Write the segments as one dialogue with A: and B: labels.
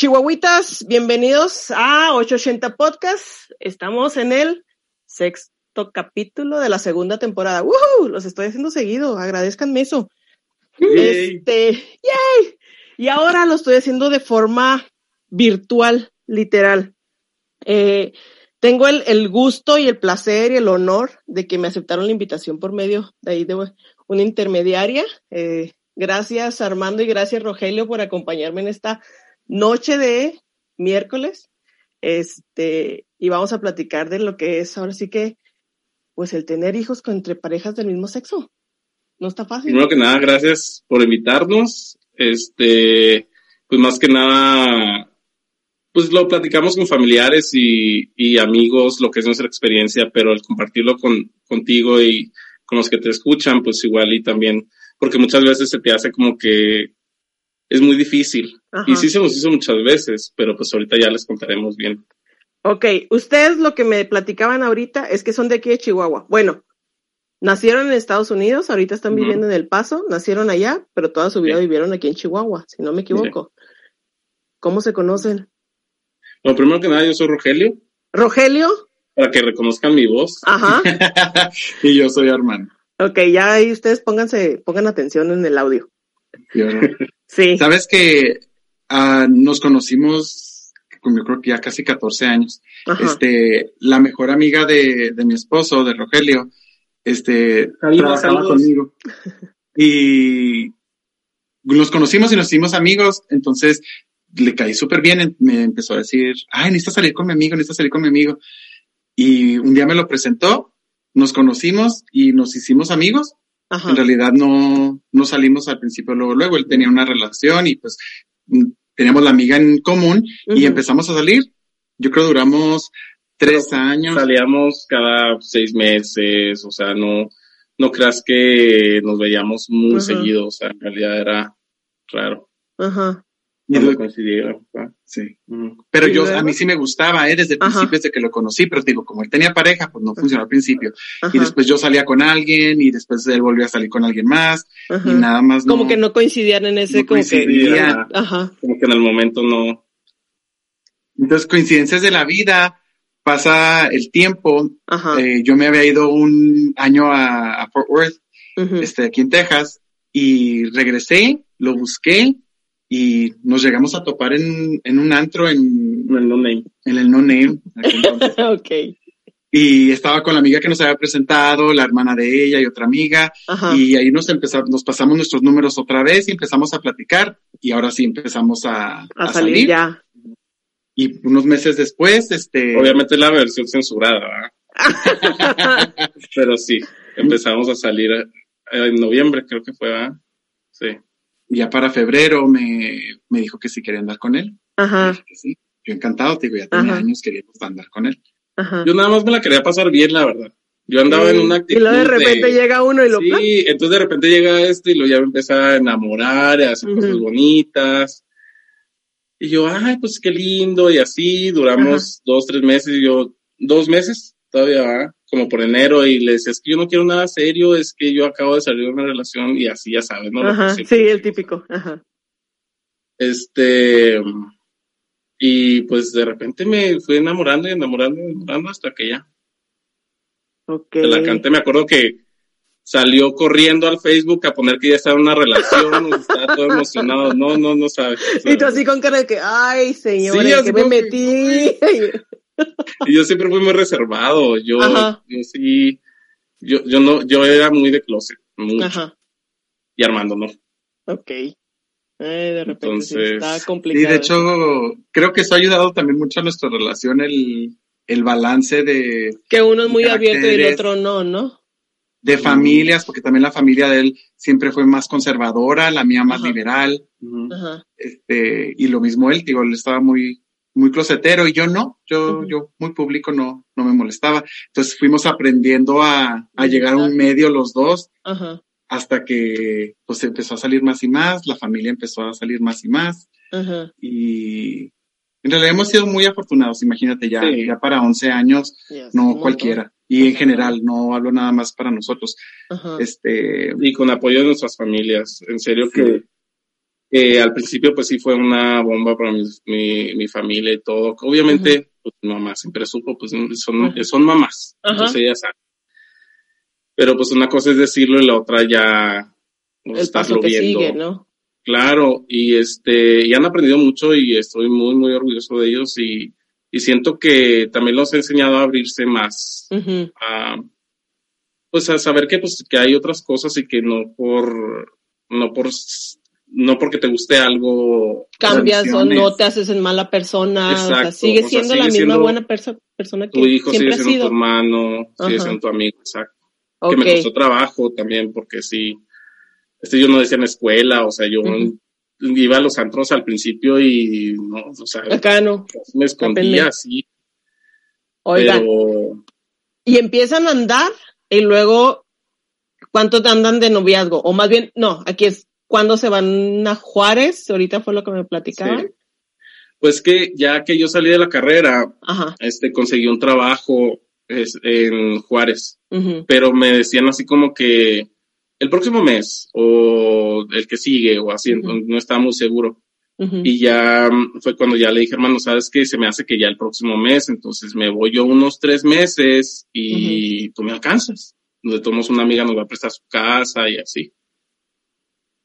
A: Chihuahuitas, bienvenidos a 880 Podcast. Estamos en el sexto capítulo de la segunda temporada. ¡Woohoo! Los estoy haciendo seguido, agradezcanme eso. Este, ¡yay! Y ahora lo estoy haciendo de forma virtual, literal. Eh, tengo el, el, gusto y el placer y el honor de que me aceptaron la invitación por medio de ahí de una intermediaria. Eh, gracias Armando y gracias Rogelio por acompañarme en esta noche de miércoles. Este, y vamos a platicar de lo que es ahora sí que, pues el tener hijos con, entre parejas del mismo sexo. No está fácil.
B: Primero que nada, gracias por invitarnos. Este, pues más que nada, pues lo platicamos con familiares y, y amigos, lo que es nuestra experiencia, pero el compartirlo con, contigo y con los que te escuchan, pues igual y también, porque muchas veces se te hace como que es muy difícil. Ajá. Y sí se nos hizo muchas veces, pero pues ahorita ya les contaremos bien.
A: Ok, ustedes lo que me platicaban ahorita es que son de aquí de Chihuahua. Bueno, nacieron en Estados Unidos, ahorita están viviendo uh -huh. en El Paso, nacieron allá, pero toda su vida sí. vivieron aquí en Chihuahua, si no me equivoco. Sí. ¿Cómo se conocen?
B: Bueno, primero que nada, yo soy Rogelio.
A: ¿Rogelio?
B: Para que reconozcan mi voz.
A: Ajá.
B: y yo soy Armando.
A: Ok, ya ahí ustedes pónganse, pongan atención en el audio.
C: Sí. Sabes que uh, nos conocimos, yo creo que ya casi 14 años. Ajá. Este, la mejor amiga de, de mi esposo, de Rogelio, este,
B: trabajaba saludos. conmigo.
C: Y nos conocimos y nos hicimos amigos, entonces le caí súper bien, me empezó a decir, ay, necesitas salir con mi amigo, necesitas salir con mi amigo. Y un día me lo presentó, nos conocimos y nos hicimos amigos Ajá. En realidad no, no salimos al principio luego, luego. Él tenía una relación y pues teníamos la amiga en común uh -huh. y empezamos a salir. Yo creo duramos tres Pero años.
B: Salíamos cada seis meses, o sea, no, no creas que nos veíamos muy uh -huh. seguido, o sea, en realidad era raro.
A: Ajá.
B: Y no coincidieron.
C: Sí. Mm. Pero yo, a mí sí me gustaba, ¿eh? Desde el Ajá. principio, desde que lo conocí, pero digo, como él tenía pareja, pues no funcionó al principio. Ajá. Y después yo salía con alguien y después él volvió a salir con alguien más Ajá. y nada más
A: no. Como que no coincidían en ese,
C: no
A: como
C: coincidía.
A: que. Ajá.
B: Como que en el momento no.
C: Entonces, coincidencias de la vida, pasa el tiempo. Eh, yo me había ido un año a, a Fort Worth, este, aquí en Texas, y regresé, lo busqué y nos llegamos a topar en, en un antro en,
B: en el No Name.
C: En el No Name.
A: ok.
C: Y estaba con la amiga que nos había presentado, la hermana de ella y otra amiga. Ajá. Y ahí nos empezamos, nos pasamos nuestros números otra vez y empezamos a platicar. Y ahora sí empezamos a,
A: a, a salir, salir. Ya.
C: Y unos meses después, este.
B: Obviamente la versión censurada, Pero sí, empezamos a salir en noviembre, creo que fue, ¿verdad? Sí
C: ya para febrero me, me dijo que si quería andar con él.
A: Ajá.
C: que sí. Yo encantado, te digo, ya tenía Ajá. años queríamos andar con él.
A: Ajá.
B: Yo nada más me la quería pasar bien, la verdad. Yo andaba sí. en una actitud.
A: Y luego de repente de... llega uno y lo.
B: Sí, plan? entonces de repente llega este y lo ya me empieza a enamorar, a hacer uh -huh. cosas bonitas. Y yo, ay, pues qué lindo, y así duramos Ajá. dos, tres meses, y yo, dos meses todavía, como por enero y le decía, es que yo no quiero nada serio, es que yo acabo de salir de una relación y así ya sabes, ¿no?
A: Ajá, sí, el típico. Ajá.
B: Este, y pues de repente me fui enamorando y enamorando y enamorando hasta que ya.
A: Ok.
B: De la cante me acuerdo que salió corriendo al Facebook a poner que ya estaba en una relación, estaba todo emocionado, no, no, no sabes. O
A: sea, y tú así con cara de que, ay, señor, sí, que me metí.
B: y yo siempre fui muy reservado, yo, Ajá. yo sí, yo, yo no, yo era muy de closet, mucho. Ajá. Y Armando no.
A: Ok. Eh, de repente Entonces, sí está complicado.
C: Y de hecho, creo que eso ha ayudado también mucho a nuestra relación, el, el balance de...
A: Que uno es muy abierto y el otro no, ¿no?
C: De familias, porque también la familia de él siempre fue más conservadora, la mía más Ajá. liberal. Ajá. Este, y lo mismo él, digo, él estaba muy muy closetero y yo no, yo, yo muy público no, no me molestaba. Entonces fuimos aprendiendo a, a llegar a un medio los dos hasta que pues empezó a salir más y más, la familia empezó a salir más y más
A: ajá.
C: y en realidad hemos sido muy afortunados, imagínate ya,
B: Sí.
C: ya para 11 años, no cualquiera. Y en general, no hablo nada más para nosotros.
A: Ajá.
C: Este,
B: y con apoyo de nuestras familias. En serio
C: Sí.
B: que, que al principio pues sí fue una bomba para mi, mi, mi familia y todo. Obviamente, pues mi mamá siempre supo, pues son, son mamás,
A: Ajá.
B: entonces ellas saben. Pero pues una cosa es decirlo y la otra ya pues,
A: El paso
B: estarlo
A: que
B: viendo.
A: sigue, ¿no?
B: Claro, y este, y han aprendido mucho y estoy muy, muy orgulloso de ellos y, y siento que también los he enseñado a abrirse más a pues a saber que pues que hay otras cosas y que no por no por no porque te guste algo
A: Cambias o no te haces en mala persona. o sea,
B: Exacto,
A: sigues
B: o sea,
A: siendo la
B: sigue
A: misma
B: siendo
A: buena perso- persona que
B: tu hijo
A: siempre
B: sigue siendo
A: sido.
B: tu hermano sigue siendo tu amigo exacto que me costó trabajo también porque sí este yo no decía en la escuela o sea yo iba a los antros al principio y no o sea
A: Acá no.
B: me escondía así
A: Oigan,
B: pero
A: y empiezan a andar y luego, ¿cuánto andan de noviazgo? O más bien, no, aquí es cuando se van a Juárez, ahorita fue lo que me platicaban.
B: sí. pues que ya que yo salí de la carrera
A: Ajá.
B: este conseguí un trabajo es, en Juárez pero me decían así como que el próximo mes o el que sigue o así, no estaba muy seguro. Y ya mm, fue cuando ya le dije, hermano, sabes que se me hace que ya el próximo mes, entonces me voy yo unos tres meses y tú me alcanzas. De todos modos, una amiga nos va a prestar su casa y así.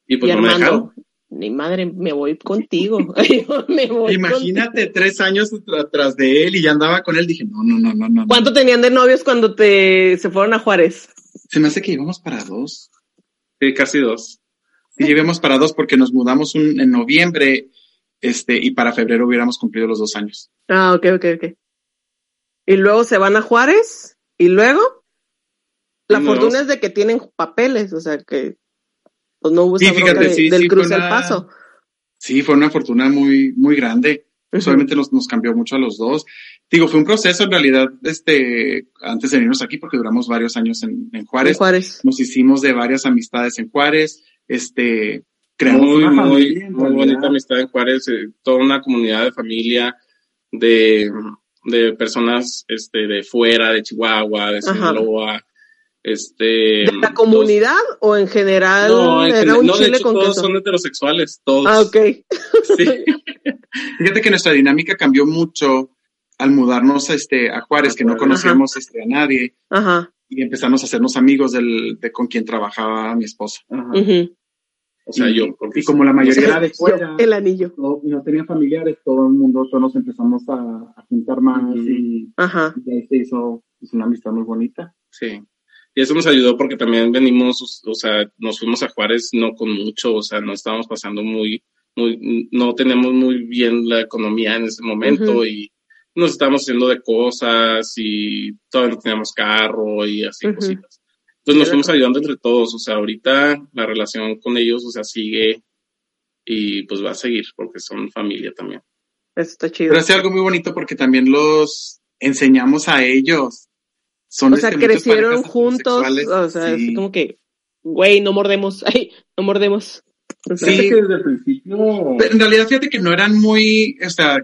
B: Y pues
A: y
B: no me dejaron.
A: Ni madre, me voy contigo. me voy
C: imagínate tres años tra- tras de él y ya andaba con él. Dije, no, no, no, no, no. no.
A: ¿Cuánto tenían de novios cuando te se fueron a Juárez?
C: Se me hace que íbamos para dos.
B: Sí, casi dos.
C: Sí, llevemos para dos porque nos mudamos un- en noviembre, este, y para febrero hubiéramos cumplido los dos años.
A: Ah, ok, ok, ok. Y luego se van a Juárez y luego la
B: No.
A: fortuna es de que tienen papeles, o sea que pues no hubo
C: Sí,
A: esa
C: fíjate,
A: de-
C: sí,
A: del
C: sí,
A: cruce al
C: una-
A: paso.
C: Sí, fue una fortuna muy, muy grande.
A: Ujú.
C: Solamente nos, nos cambió mucho a los dos. Digo, fue un proceso en realidad, este, antes de venirnos aquí, porque duramos varios años en, en
A: En
C: Juárez.
A: Juárez.
C: Nos hicimos de varias amistades en Juárez. Este, creamos
B: muy,
C: una
B: muy,
C: familia,
B: muy bonita amistad en Juárez, eh, toda una comunidad de familia de, de personas este, de fuera, de Chihuahua, de
A: Ajá.
B: Este...
A: ¿De la comunidad o en general
B: No, en
A: era un
B: no, de
A: chile
B: hecho,
A: con
B: todos
A: queso?
B: son heterosexuales, todos.
A: Ah, ok.
B: Sí.
C: Fíjate que nuestra dinámica cambió mucho al mudarnos este, a Juárez,
B: A
C: que no conocíamos este, a nadie,
A: Ajá.
C: y empezamos a hacernos amigos del, de con quien trabajaba mi esposa.
B: Ajá. O sea,
C: y,
B: yo. porque
C: y como la mayoría era de
A: Yo,
C: fuera,
A: el anillo.
C: no, y no tenía familiares, todo el mundo, todos nos empezamos a, a juntar más y,
A: Ajá.
C: y ahí se hizo pues, una amistad muy bonita.
B: Sí. Y eso nos ayudó porque también venimos, o sea, nos fuimos a Juárez no con mucho, o sea, no estábamos pasando muy, muy, no tenemos muy bien la economía en ese momento
A: Ujú.
B: y nos estábamos haciendo de cosas y todavía no teníamos carro y así
A: Ujú.
B: cositas. Entonces nos fuimos ayudando entre todos, o sea, ahorita la relación con ellos, o sea, sigue y pues va a seguir porque son familia también.
A: Eso está chido.
C: Pero hace algo muy bonito porque también los enseñamos a ellos. Son
A: o sea,
C: este,
A: crecieron juntos, o sea,
C: sí.
A: es como que, güey, no mordemos, ay, no mordemos. O sea,
C: Sí.
B: desde el principio...
C: Pero en realidad, fíjate que no eran muy, o sea,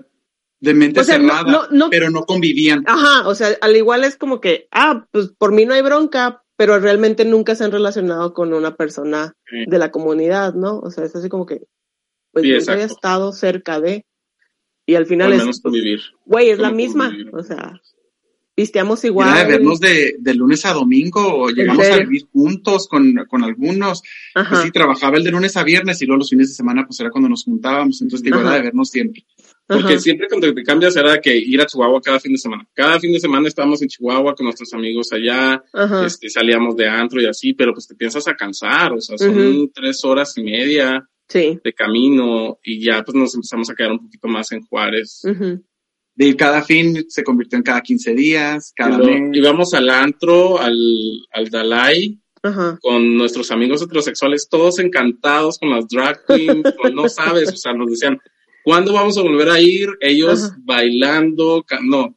C: de mente
A: O sea, no-
C: cerrada,
A: no- no-
C: pero no convivían.
A: Ajá, o sea, al igual es como que, ah, pues por mí no hay bronca, pero realmente nunca se han relacionado con una persona
B: Sí.
A: de la comunidad, ¿no? O sea, es así como que, pues
B: Sí,
A: nunca había estado cerca de, y al
B: o
A: final
B: al
A: es,
B: menos
A: pues,
B: convivir.
A: güey, es la misma,
B: convivir.
A: o sea, pisteamos
C: Era
A: igual.
C: de vernos de, de lunes a domingo o llegamos a vivir juntos con, con algunos.
A: Ajá,
C: Pues sí, trabajaba el de lunes a viernes y luego los fines de semana pues era cuando nos juntábamos. Entonces digo,
A: Ajá.
C: era de vernos siempre.
B: Porque
A: ajá,
B: siempre cuando te cambias era que ir a Chihuahua cada fin de semana. Cada fin de semana estábamos en Chihuahua con nuestros amigos allá, este, salíamos de antro y así, pero pues te piensas a cansar, o sea, son tres horas y media
A: sí,
B: de camino y ya pues nos empezamos a quedar un poquito más en Juárez.
A: ujú,
C: De ir cada fin se convirtió en cada 15 días,
B: Y
C: cada mes.
B: íbamos al antro, al, al Dalai,
A: ajá,
B: con nuestros amigos heterosexuales, todos encantados con las drag queens, con- no sabes, o sea, nos decían, ¿Cuándo vamos a volver a ir? Ellos
A: Ajá.
B: bailando, no.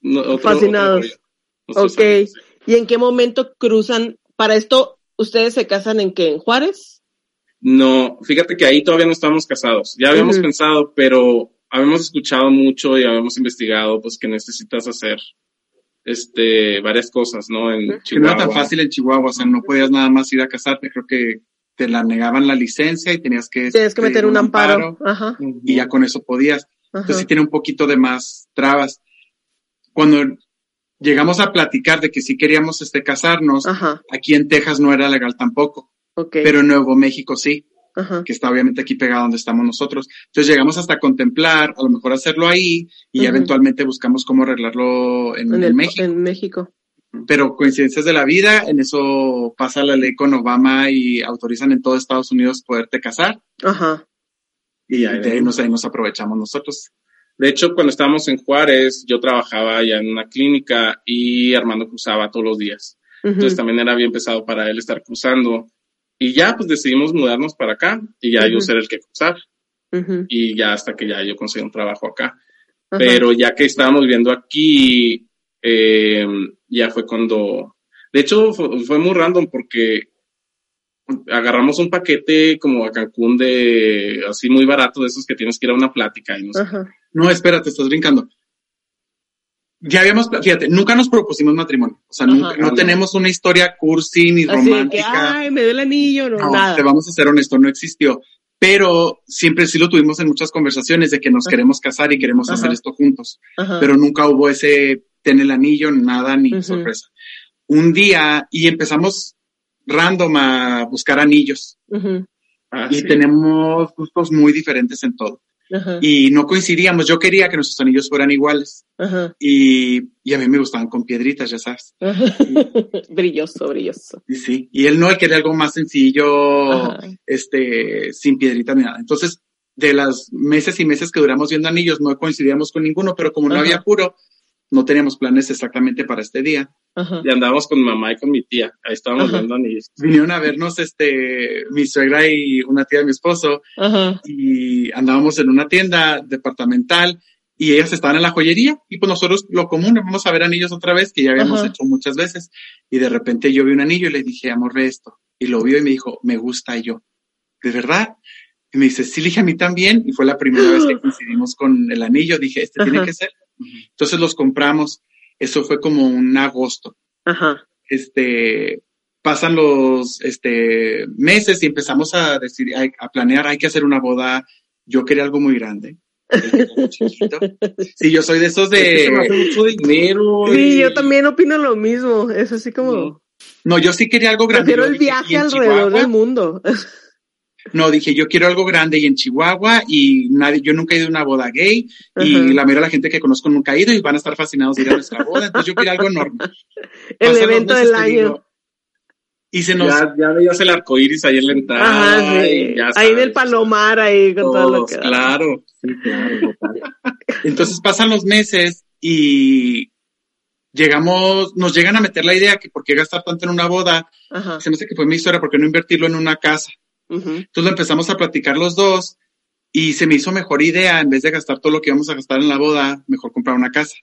B: no, otro-
A: Fascinados.
B: otro
A: Ok. ¿Y en qué momento cruzan? Para esto, ¿ustedes se casan en qué? ¿En Juárez?
B: No, fíjate que ahí todavía no estamos casados. Ya habíamos pensado, pero habíamos escuchado mucho y habíamos investigado, pues que necesitas hacer, este, varias cosas, ¿no? En.
C: Que no
B: Chihuahua.
C: era tan fácil en Chihuahua, o sea, no podías nada más ir a casarte, creo que te la negaban la licencia y tenías que...
A: Tienes que
C: pedir
A: meter un amparo. Ajá.
C: Y ya con eso podías.
A: ajá.
C: Entonces sí tiene un poquito de más trabas. Cuando llegamos a platicar de que sí queríamos este, casarnos,
A: Ajá.
C: aquí en Texas no era legal tampoco,
A: Ok.
C: pero en Nuevo México sí,
A: Ajá.
C: que está obviamente aquí pegado donde estamos nosotros. Entonces llegamos hasta contemplar, a lo mejor hacerlo ahí y eventualmente buscamos cómo arreglarlo en,
A: En,
C: en
A: el-
C: México.
A: en México.
C: Pero coincidencias de la vida, en eso pasa la ley con Obama y autorizan en todo Estados Unidos poderte casar
A: Ajá.
C: y
B: ahí
C: de ahí nos, ahí nos aprovechamos nosotros.
B: De hecho, cuando estábamos en Juárez, yo trabajaba ya en una clínica y Armando cruzaba todos los días.
A: Ujú.
B: Entonces también era bien pesado para él estar cruzando. Y ya, pues decidimos mudarnos para acá y ya yo ser el que cruzar. Y ya hasta que ya yo conseguí un trabajo acá. Pero ya que estábamos viviendo aquí, eh, ya fue cuando, de hecho fue, fue muy random porque agarramos un paquete como a Cancún de así muy barato de esos que tienes que ir a una plática y no sé.
C: No, espérate, estás brincando. Ya habíamos, fíjate, nunca nos propusimos matrimonio. O sea,
A: Ajá.
C: nunca- no
B: no.
C: tenemos una historia cursi ni
A: Así de que,
C: romántica.
A: ay, me dio el anillo, no,
C: No,
A: nada.
C: te vamos a ser honesto, no existió. Pero siempre sí lo tuvimos en muchas conversaciones de que nos
A: Ajá.
C: queremos casar y queremos
A: Ajá.
C: hacer esto juntos.
A: Ajá.
C: Pero nunca hubo ese ten el anillo, nada, ni sorpresa. Un día, y empezamos random a buscar anillos.
B: Ah,
C: Y
B: sí.
C: tenemos gustos muy diferentes en todo.
A: Ajá.
C: Y no coincidíamos. Yo quería que nuestros anillos fueran iguales. Y, y a mí me gustaban con piedritas, ya sabes.
A: Brilloso, brilloso.
C: Y sí. Y él no, él quería algo más sencillo,
A: Ajá.
C: este, sin piedritas ni nada. Entonces, de las meses y meses que duramos viendo anillos, no coincidíamos con ninguno, pero como no
A: Ajá.
C: había apuro, no teníamos planes exactamente para este día.
A: Ajá.
B: Y andábamos con mi mamá y con mi tía. Ahí estábamos
A: Ajá.
B: viendo anillos.
C: Vinieron a vernos, este, mi suegra y una tía de mi esposo,
A: Ajá.
C: y andábamos en una tienda departamental y ellas estaban en la joyería y pues nosotros lo común, vamos a ver anillos otra vez que ya habíamos
A: Ajá.
C: hecho muchas veces y de repente yo vi un anillo y le dije, amor, ve esto y lo vio y me dijo, me gusta y yo, ¿de verdad? Y me dice, sí, le dije a mí también y fue la primera vez que coincidimos con el anillo, dije, este tiene que ser. Entonces los compramos, eso fue como un agosto,
A: Ajá.
C: este, pasan los este, meses y empezamos a decir, a, a planear, hay que hacer una boda. Yo quería algo muy grande. chiquito. Sí, yo soy de esos de,
B: mucho dinero.
A: Sí,
B: y-
A: yo también opino lo mismo. Es así como.
B: No.
C: no, yo sí quería algo grande. Yo
A: el viaje
C: "Y en
A: alrededor
C: Chihuahua?".
A: del mundo.
C: No, dije, yo quiero algo grande y en Chihuahua y nadie, yo nunca he ido a una boda gay y la mayoría de la gente que conozco nunca ha ido y van a estar fascinados de ir a nuestra boda. Entonces yo quería algo enorme.
A: El
C: Pasan
A: evento del año.
C: digo, y se nos,
B: Ya, ya veías el arco iris ahí en la entrada.
A: Ajá, sí. Ahí en el palomar, ahí con todo lo que.
B: Claro. Sí, claro.
C: Entonces pasan los meses y llegamos, nos llegan a meter la idea que por qué gastar tanto en una boda,
A: Ajá.
C: se me hace que fue mi historia, por qué no invertirlo en una casa. Entonces lo empezamos a platicar los dos y se me hizo mejor idea, en vez de gastar todo lo que íbamos a gastar en la boda, mejor comprar una casa.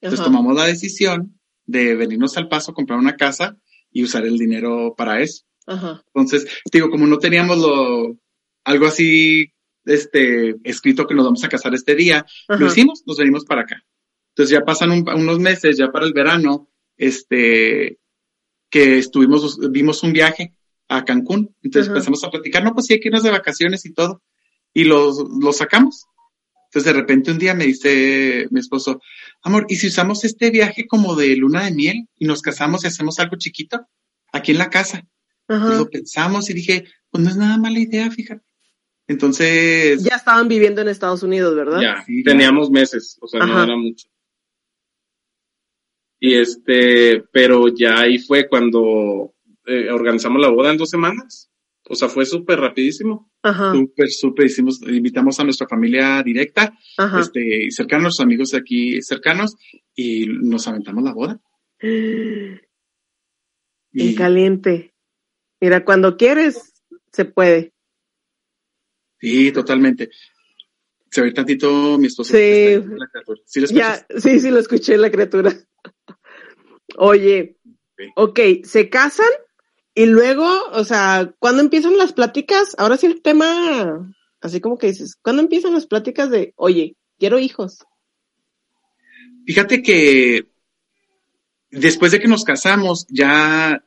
C: Entonces tomamos la decisión de venirnos al paso, comprar una casa y usar el dinero para eso. Entonces, digo, como no teníamos lo, algo así, este, escrito que nos vamos a casar este día, lo hicimos, nos venimos para acá. Entonces ya pasan un- unos meses, ya para el verano, este, que estuvimos, vimos un viaje a Cancún. Entonces
A: Ajá.
C: empezamos a platicar, no, pues sí, hay que irnos de vacaciones y todo. Y los, los sacamos. Entonces de repente un día me dice mi esposo, amor, ¿y si usamos este viaje como de luna de miel y nos casamos y hacemos algo chiquito aquí en la casa? Y
A: Ajá.
C: lo pensamos y dije, pues no es nada mala idea, fíjate. Entonces,
A: Ya estaban viviendo en Estados Unidos, ¿verdad?
B: Ya, teníamos meses, o sea, no era mucho. Y este, pero ya ahí fue cuando eh, organizamos la boda en dos semanas. O sea, fue súper rapidísimo.
C: Súper, súper, hicimos, invitamos a nuestra familia directa,
A: Ajá.
C: este, cercanos, amigos de aquí cercanos, y nos aventamos la boda.
A: En
C: Y,
A: caliente. Mira, cuando quieres, se puede.
C: sí, totalmente. se ve tantito mi esposo.
A: Sí.
C: la criatura. ¿Sí lo escuchas?
A: Ya, sí, sí, lo escuché, la criatura. Oye, ok, se casan y luego, o sea, ¿cuándo empiezan las pláticas? Ahora sí el tema, así como que dices, ¿cuándo empiezan las pláticas de, oye, quiero hijos?
C: Fíjate que después de que nos casamos, ya,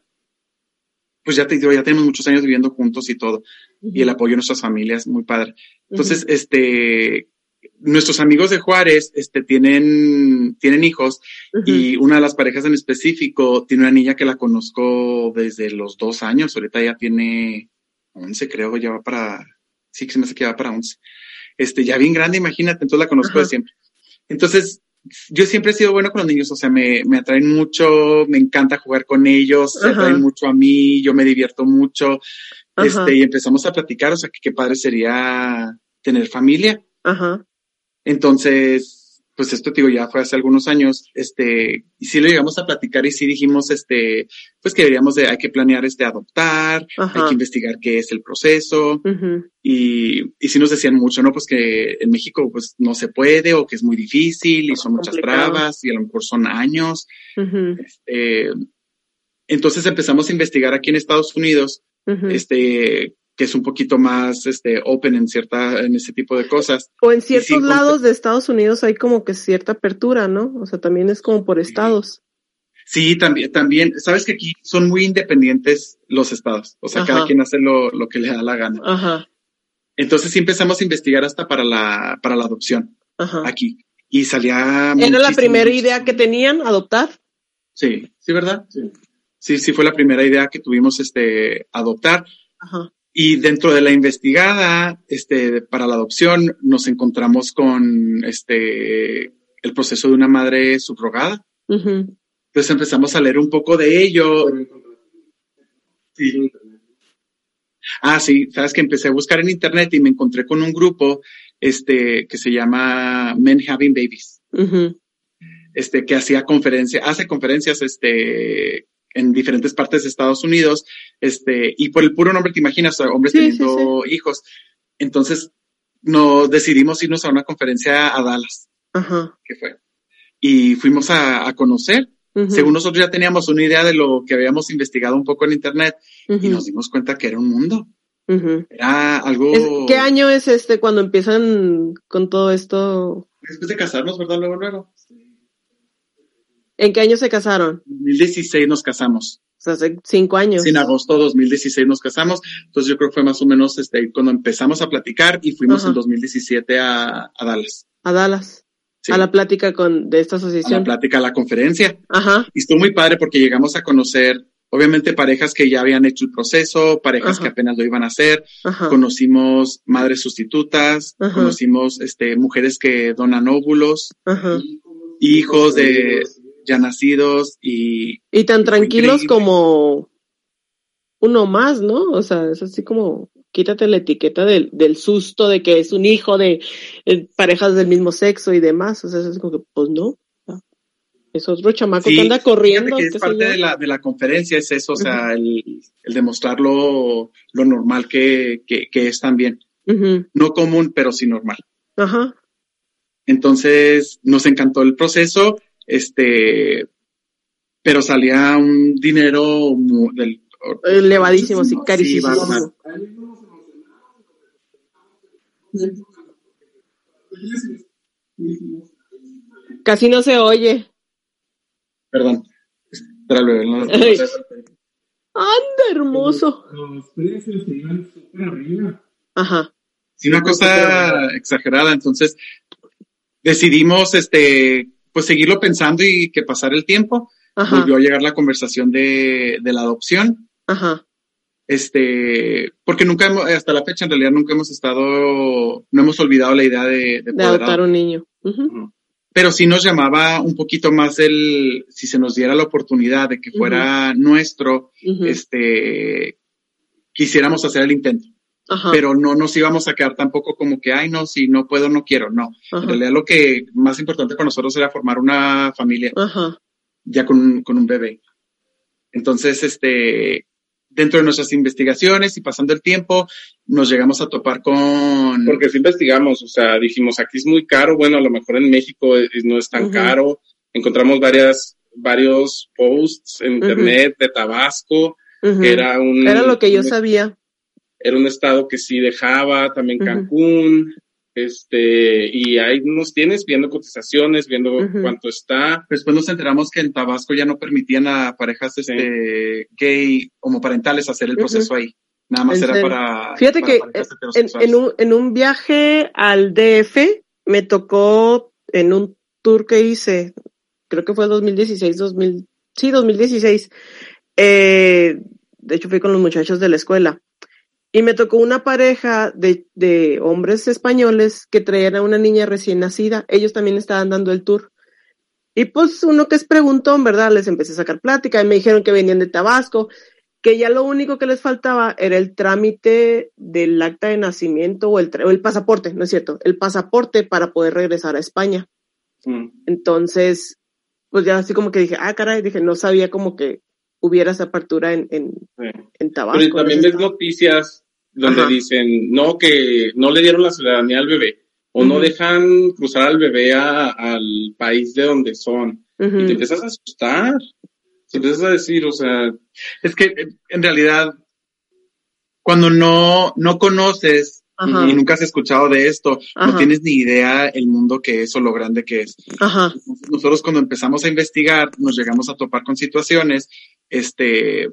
C: pues ya te digo, ya tenemos muchos años viviendo juntos y todo, y el apoyo de nuestras familias, muy padre. Entonces, este, nuestros amigos de Juárez, este, tienen, tienen hijos, y una de las parejas en específico tiene una niña que la conozco desde los dos años, ahorita ya tiene once, creo, ya va para, sí que se me hace que ya va para once. Este, ya bien grande, imagínate, entonces la conozco de
A: Ajá.
C: siempre. Entonces, yo siempre he sido bueno con los niños, o sea, me, me atraen mucho, me encanta jugar con ellos, se atraen mucho a mí, yo me divierto mucho, este, y empezamos a platicar, o sea, que qué padre sería tener familia.
A: Ajá.
C: Entonces, pues esto te digo, ya fue hace algunos años, este, y sí lo llegamos a platicar y sí dijimos, este, pues que deberíamos de, hay que planear este adoptar, hay que investigar qué es el proceso, y, y sí nos decían mucho, ¿no? Pues que en México pues no se puede o que es muy difícil y son muchas
A: Complicado.
C: trabas y a lo mejor son años. Este, entonces empezamos a investigar aquí en Estados Unidos, este, que es un poquito más, este, open en cierta, en ese tipo de cosas.
A: O en
C: sí
A: ciertos lados de Estados Unidos hay como que cierta apertura, ¿no? O sea, también es como por estados.
C: Sí, también, también, sabes que aquí son muy independientes los estados, o sea,
A: Ajá.
C: cada quien hace lo, lo que le da la gana.
A: Ajá.
C: Entonces sí empezamos a investigar hasta para la, para la adopción
A: Ajá.
C: aquí. Y salía.
A: ¿Era la primera
C: muchísimo.
A: idea que tenían, adoptar?
C: Sí, sí, ¿verdad? Sí. sí, fue la primera idea que tuvimos, este, adoptar.
A: Ajá.
C: Y dentro de la investigada, este, para la adopción, nos encontramos con, este, el proceso de una madre subrogada. Entonces empezamos a leer un poco de ello. Sí. Ah, sí, sabes que empecé a buscar en internet y me encontré con un grupo, este, que se llama Men Having Babies, este, que hacía conferencias, hace conferencias, este, en diferentes partes de Estados Unidos, este, y por el puro nombre te imaginas, hombres
A: Sí,
C: teniendo hijos. Entonces, no decidimos irnos a una conferencia a Dallas,
A: Ajá.
C: que fue. Y fuimos a, a conocer. Según nosotros ya teníamos una idea de lo que habíamos investigado un poco en internet y nos dimos cuenta que era un mundo. Era algo.
A: ¿Qué año es este cuando empiezan con todo esto?
C: Después de casarnos, ¿verdad? Luego, luego.
A: ¿En qué año se casaron?
C: En 2016 nos casamos.
A: Hace cinco años.
C: Sí, en agosto de 2016 nos casamos. Entonces yo creo que fue más o menos este, cuando empezamos a platicar y fuimos
A: Ajá.
C: en 2017 a, a Dallas.
A: A Dallas.
C: Sí,
A: A la plática con, de esta
C: a la
A: asociación.
C: plática, a la conferencia.
A: Ajá.
C: Y estuvo muy padre porque llegamos a conocer, obviamente, parejas que ya habían hecho el proceso, parejas
A: Ajá.
C: que apenas lo iban a hacer.
A: Ajá.
C: Conocimos madres sustitutas,
A: Ajá.
C: conocimos este, mujeres que donan óvulos,
A: Ajá.
C: hijos de ya nacidos y
A: Y tan tranquilos
C: increíble.
A: como uno más, ¿no? O sea, es así como quítate la etiqueta del, del susto de que es un hijo de eh, parejas del mismo sexo y demás. O sea, es como que, pues no. Es otro chamaco que anda corriendo.
C: que es
A: sé
C: parte de la, de la conferencia, es eso, o sea, el, el demostrar lo, lo normal que, que, que es también. No común, pero sí normal.
A: Ajá.
C: Entonces, nos encantó el proceso, este, pero salía un dinero del,
A: Elevadísimo, sí, carísimo. Casi no se oye.
C: Perdón. No-
A: Ay. Anda, hermoso.
D: Los precios se iban súper arriba.
A: Ajá.
C: Sí, una cosa exagerada. Entonces, decidimos, este, pues seguirlo pensando y que pasara el tiempo.
A: Ajá.
C: Volvió a llegar la conversación de, de la adopción.
A: Ajá.
C: Este, porque nunca hemos, hasta la fecha en realidad nunca hemos estado, no hemos olvidado la idea de, de
A: De
C: poder
A: adoptar un niño.
C: Pero sí nos llamaba un poquito más el, si se nos diera la oportunidad de que fuera nuestro, este, quisiéramos hacer el intento,
A: Ajá.
C: pero no nos íbamos a quedar tampoco como que, ay, no, si no puedo, no quiero, no. En realidad lo que más importante para nosotros era formar una familia
A: Ajá.
C: ya con, un- con un bebé. Entonces, este, dentro de nuestras investigaciones y pasando el tiempo, nos llegamos a topar con...
B: Porque sí investigamos, o sea, dijimos, aquí es muy caro, bueno, a lo mejor en México es- no es tan caro. Encontramos varias, varios posts en internet de Tabasco, que era un...
A: Era lo que yo
B: un-
A: sabía.
B: Era un estado que sí dejaba, también. Cancún, este, y ahí nos tienes viendo cotizaciones, viendo cuánto está.
C: Después nos enteramos que en Tabasco ya no permitían a parejas este, gay homoparentales hacer el proceso ahí. Nada más
A: ¿En
C: era para.
A: Fíjate
C: para
A: que en, en un, en un viaje al DF me tocó en un tour que hice, creo que fue 2016, 2000, sí, 2016. Eh, de hecho fui con los muchachos de la escuela. Y me tocó una pareja de, de hombres españoles que traían a una niña recién nacida. Ellos también estaban dando el tour. Y pues uno que es preguntón, ¿verdad? Les empecé a sacar plática y me dijeron que venían de Tabasco, que ya lo único que les faltaba era el trámite del acta de nacimiento o el, o el pasaporte, ¿no es cierto? El pasaporte para poder regresar a España.
B: Mm.
A: Entonces, pues ya así como que dije, ah, caray, dije, no sabía como que hubiera esa apertura en, en,
B: Sí.
A: en Tabasco.
B: Pero también ves noticias donde
A: Ajá.
B: dicen, no, que no le dieron la ciudadanía al bebé, o no dejan cruzar al bebé a- al país de donde son. Y te empiezas a asustar. Te empiezas a decir, o sea,
C: Es que en realidad, cuando no, no conoces
A: Ajá,
C: y nunca has escuchado de esto,
A: Ajá.
C: no tienes ni idea el mundo que es o lo grande que es.
A: ajá,
C: nosotros cuando empezamos a investigar, nos llegamos a topar con situaciones, este,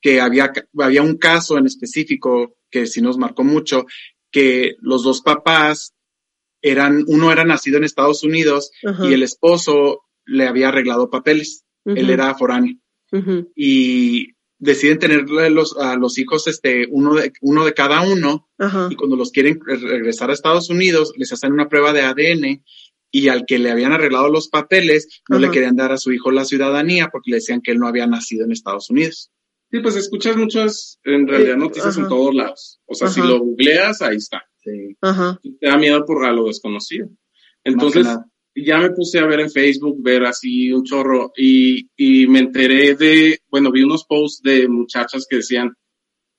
C: que había, había un caso en específico que sí nos marcó mucho, que los dos papás eran, uno era nacido en Estados Unidos y el esposo le había arreglado papeles. Él era foráneo. Y deciden tenerle los, a los hijos, este, uno de, uno de cada uno y cuando los quieren re- regresar a Estados Unidos, les hacen una prueba de ADN y al que le habían arreglado los papeles, no le querían dar a su hijo la ciudadanía porque le decían que él no había nacido en Estados Unidos.
B: Sí, pues escuchas muchas, en realidad, noticias en
A: ajá.
B: todos lados. O sea, si
A: Ajá.
B: lo googleas, ahí está.
C: Sí,
A: ajá,
B: Te da miedo por a lo desconocido. Entonces, ya me puse a ver en Facebook, ver así un chorro y, y me enteré de, bueno, vi unos posts de muchachas que decían,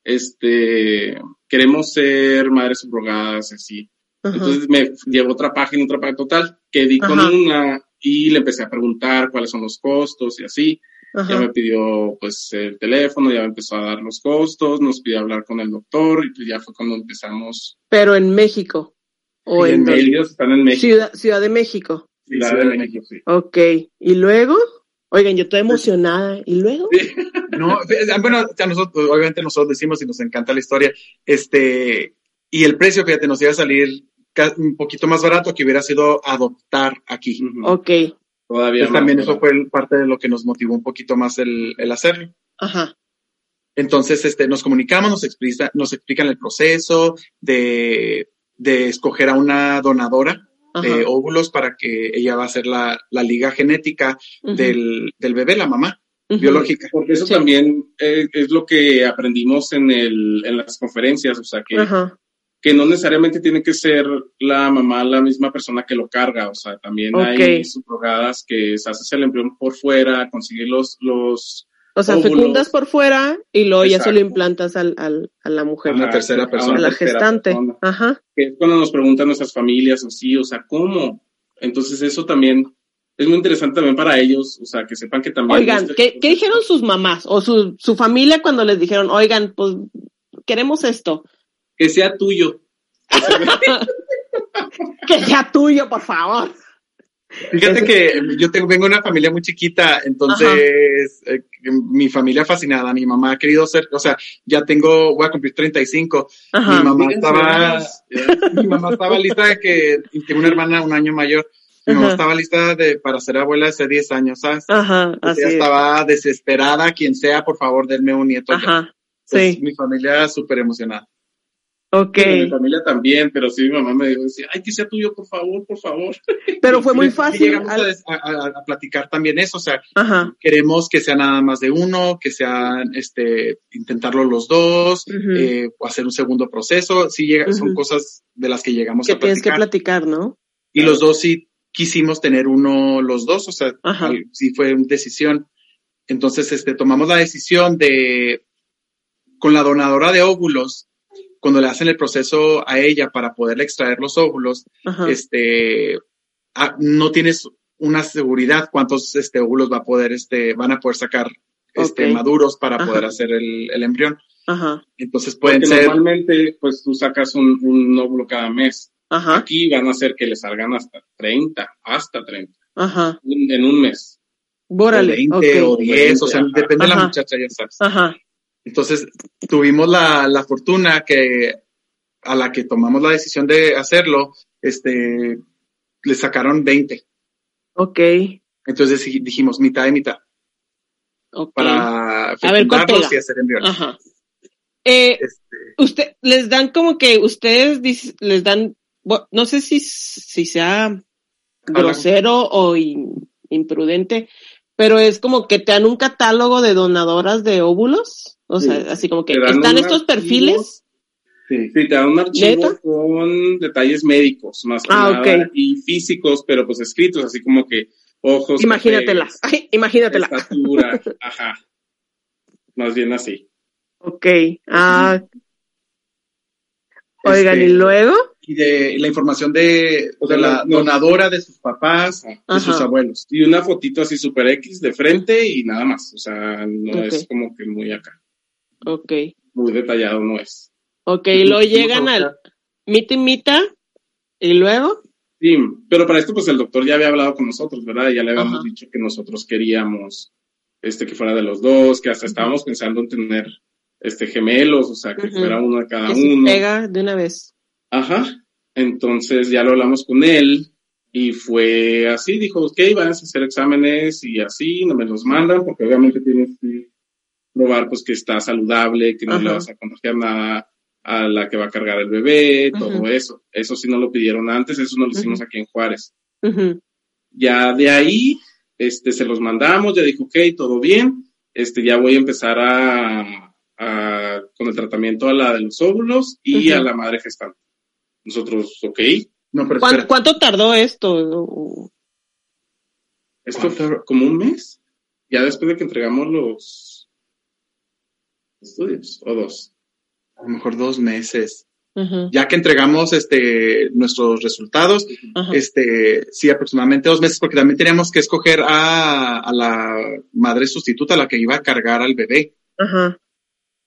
B: este, queremos ser madres subrogadas, así.
A: ajá.
B: Entonces me llevó otra página, otra página total, que di con una y le empecé a preguntar cuáles son los costos y así. Ya me pidió pues el teléfono, ya me empezó a dar los costos, nos pidió hablar con el doctor y pues ya fue cuando empezamos.
A: Pero en México. O
C: Sí,
A: en,
C: en?
B: Ellos están en México.
A: Ciudad, Ciudad de México.
B: Ciudad
C: Ciudad
B: de
C: de
B: México, sí.
A: Ok. ¿Y luego? Oigan, yo estoy emocionada. ¿Y luego?
C: No, eh, bueno, ya nosotros, obviamente nosotros decimos y nos encanta la historia, este, y el precio, fíjate, nos iba a salir un poquito más barato que hubiera sido adoptar aquí.
A: Ok.
B: Todavía
C: Entonces,
B: más,
C: también eso fue parte de lo que nos motivó un poquito más el, el hacerlo.
A: Ajá.
C: Entonces, este, nos comunicamos, nos, explica, nos explican el proceso de, de escoger a una donadora
A: Ajá.
C: de óvulos para que ella va a hacer la, la liga genética del, del bebé, la mamá, biológica.
B: Porque eso
A: Sí.
B: también eh, es lo que aprendimos en, el, en las conferencias, o sea, que,
A: Ajá.
B: Que no necesariamente tiene que ser la mamá la misma persona que lo carga, o sea, también hay subrogadas que se hace el embrión por fuera, conseguir los, los
A: O sea,
B: óvulos.
A: fecundas por fuera y luego ya se lo implantas al, al, a la mujer,
C: A una tercera persona.
A: a la gestante.
B: persona.
A: Ajá.
B: que es cuando nos preguntan nuestras familias así, o sea, ¿cómo? Entonces eso también es muy interesante también para ellos, o sea, que sepan que también...
A: Oigan,
B: este-
A: ¿qué, qué dijeron sus mamás o su, su familia cuando les dijeron, oigan, pues queremos esto?
B: Que sea tuyo.
A: Que sea tuyo, por favor.
C: Fíjate que yo tengo, vengo de una familia muy chiquita, entonces eh, mi familia fascinada, mi mamá ha querido ser, o sea, ya tengo, voy a cumplir 35,
A: Ajá.
C: mi mamá
B: Fíjense,
C: estaba,
B: hermanos.
C: mi mamá estaba lista de que, y tengo una hermana un año mayor, mi mamá
A: Ajá.
C: estaba lista de, para ser abuela hace 10 años, ¿sabes?
A: Ajá, así
C: ella
A: es.
C: estaba desesperada, quien sea, por favor, denme un nieto. ya.
A: Ajá. Sí.
C: Mi familia súper emocionada.
A: Ok.
B: Mi familia también, pero sí mi mamá me dijo, decía, ay, que sea tuyo, por favor, por favor.
A: Pero fue muy
C: Y
A: fácil.
C: Llegamos a,
A: al-
C: des- a- a- a platicar también eso, o sea,
A: Ajá.
C: queremos que sea nada más de uno, que sea, este, intentarlo los dos, eh, o hacer un segundo proceso. Sí, llega, son cosas de las que llegamos
A: Que
C: a
A: tienes que
C: platicar.
A: platicar, ¿no?
C: y los dos sí quisimos tener uno los dos, o sea,
A: Ajá.
C: sí fue una decisión. Entonces, este, tomamos la decisión de, con la donadora de óvulos, cuando le hacen el proceso a ella para poderle extraer los óvulos,
A: Ajá.
C: este, ah, no tienes una seguridad cuántos este, óvulos va a poder, este, van a poder sacar este, maduros para
A: Ajá.
C: poder hacer el, el embrión.
A: Ajá.
C: Entonces pueden
B: Porque
C: ser,
B: normalmente, pues tú sacas un, un óvulo cada mes.
A: Ajá.
B: Aquí van a hacer que le salgan hasta 30, hasta 30,
A: Ajá.
B: en un mes.
C: o
A: Bórale.
C: 20 o
A: ok.
C: 10, o sea,
B: Ajá.
C: depende de la muchacha, ya sabes.
A: Ajá.
C: Entonces, tuvimos la, la fortuna que a la que tomamos la decisión de hacerlo, este, le sacaron 20.
A: Ok.
C: Entonces dij- dijimos mitad y mitad
A: Ok.
C: para
A: A ver, ¿cuál
C: fecundarlos y hacer embriones.
A: Ajá. Eh,
C: Este,
A: usted, les dan como que ustedes les dan, no sé si, si sea grosero o in- imprudente, pero es como que te dan un catálogo de donadoras de óvulos. O sea,
B: Sí.
A: así como que están estos
B: archivo.
A: perfiles.
C: sí.
B: Sí, te dan un archivo
A: ¿Neta?
B: con detalles médicos, más que
A: Ah,
B: nada,
A: ok.
B: y físicos, pero pues escritos, así como que ojos.
A: Imagínatela.
B: cafés,
A: Ay, imagínatela.
B: Estatura, ajá. Más bien así.
A: Ok. Ah. Oigan,
C: Este,
A: ¿y luego?
C: Y de y la información de,
B: O
C: de
B: sea,
C: la
B: no-
C: donadora de sus papás, de
A: Ajá.
C: sus abuelos.
B: Y una fotito así super X de frente y nada más. O sea, no es como que muy acá.
A: Ok.
B: Muy detallado no es.
A: Ok, y luego llegan al mita y mita, y luego.
B: Sí, pero para esto pues el doctor ya había hablado con nosotros, ¿verdad? Ya le habíamos
A: Ajá.
B: dicho que nosotros queríamos este que fuera de los dos, que hasta estábamos pensando en tener este gemelos, o sea, que fuera uno de cada
A: que se
B: uno.
A: pega de una vez.
B: Ajá. Entonces ya lo hablamos con él y fue así, dijo, ok, van a hacer exámenes y así, no me los mandan porque obviamente tienes que probar pues que está saludable, que no le vas a contagiar nada a la que va a cargar el bebé, todo eso. Eso sí no lo pidieron antes, eso no lo hicimos aquí en Juárez. Ya de ahí, este, se los mandamos, ya dijo, ok, todo bien, este, ya voy a empezar a, a- con el tratamiento a la de los óvulos y a la madre gestante. Nosotros, ok,
C: No, pero
A: ¿Cuán-
C: espera.
A: ¿Cuánto, tardó esto?
B: esto
C: ¿Cuánto?
B: fue como un mes, ya después de que entregamos los estudios, o dos.
C: A lo mejor dos meses. Ya que entregamos este nuestros resultados, este, sí, aproximadamente dos meses, porque también teníamos que escoger a, a la madre sustituta, la que iba a cargar al bebé.
A: Ajá.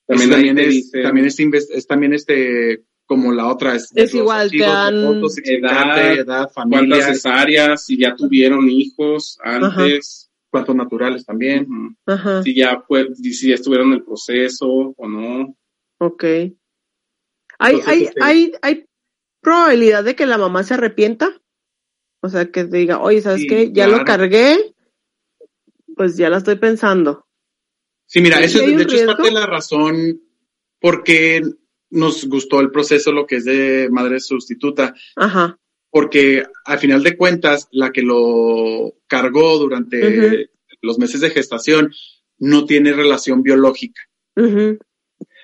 B: También,
C: También,
B: ahí
C: también, es, también es, inves- es también este, como la otra es.
A: Es igual, te dan
C: fotos,
B: edad,
C: edad,
B: cuántas
C: familia,
B: cesáreas, si ya tuvieron hijos antes,
C: cuántos naturales también.
A: Ajá.
B: si ya fue, si ya estuvieron en el proceso o no.
A: Ok. ¿Hay,
C: Entonces,
A: hay,
C: este-
A: hay, hay probabilidad de que la mamá se arrepienta? O sea, que diga, oye, ¿sabes
C: Sí,
A: qué? Ya lo cargué, pues ya la estoy pensando.
C: Sí, mira,
A: ¿Sí
C: eso de hecho es parte de la razón por qué nos gustó el proceso, lo que es de madre sustituta,
A: Ajá.
C: Porque al final de cuentas, la que lo cargó durante los meses de gestación no tiene relación biológica.
A: Ujú.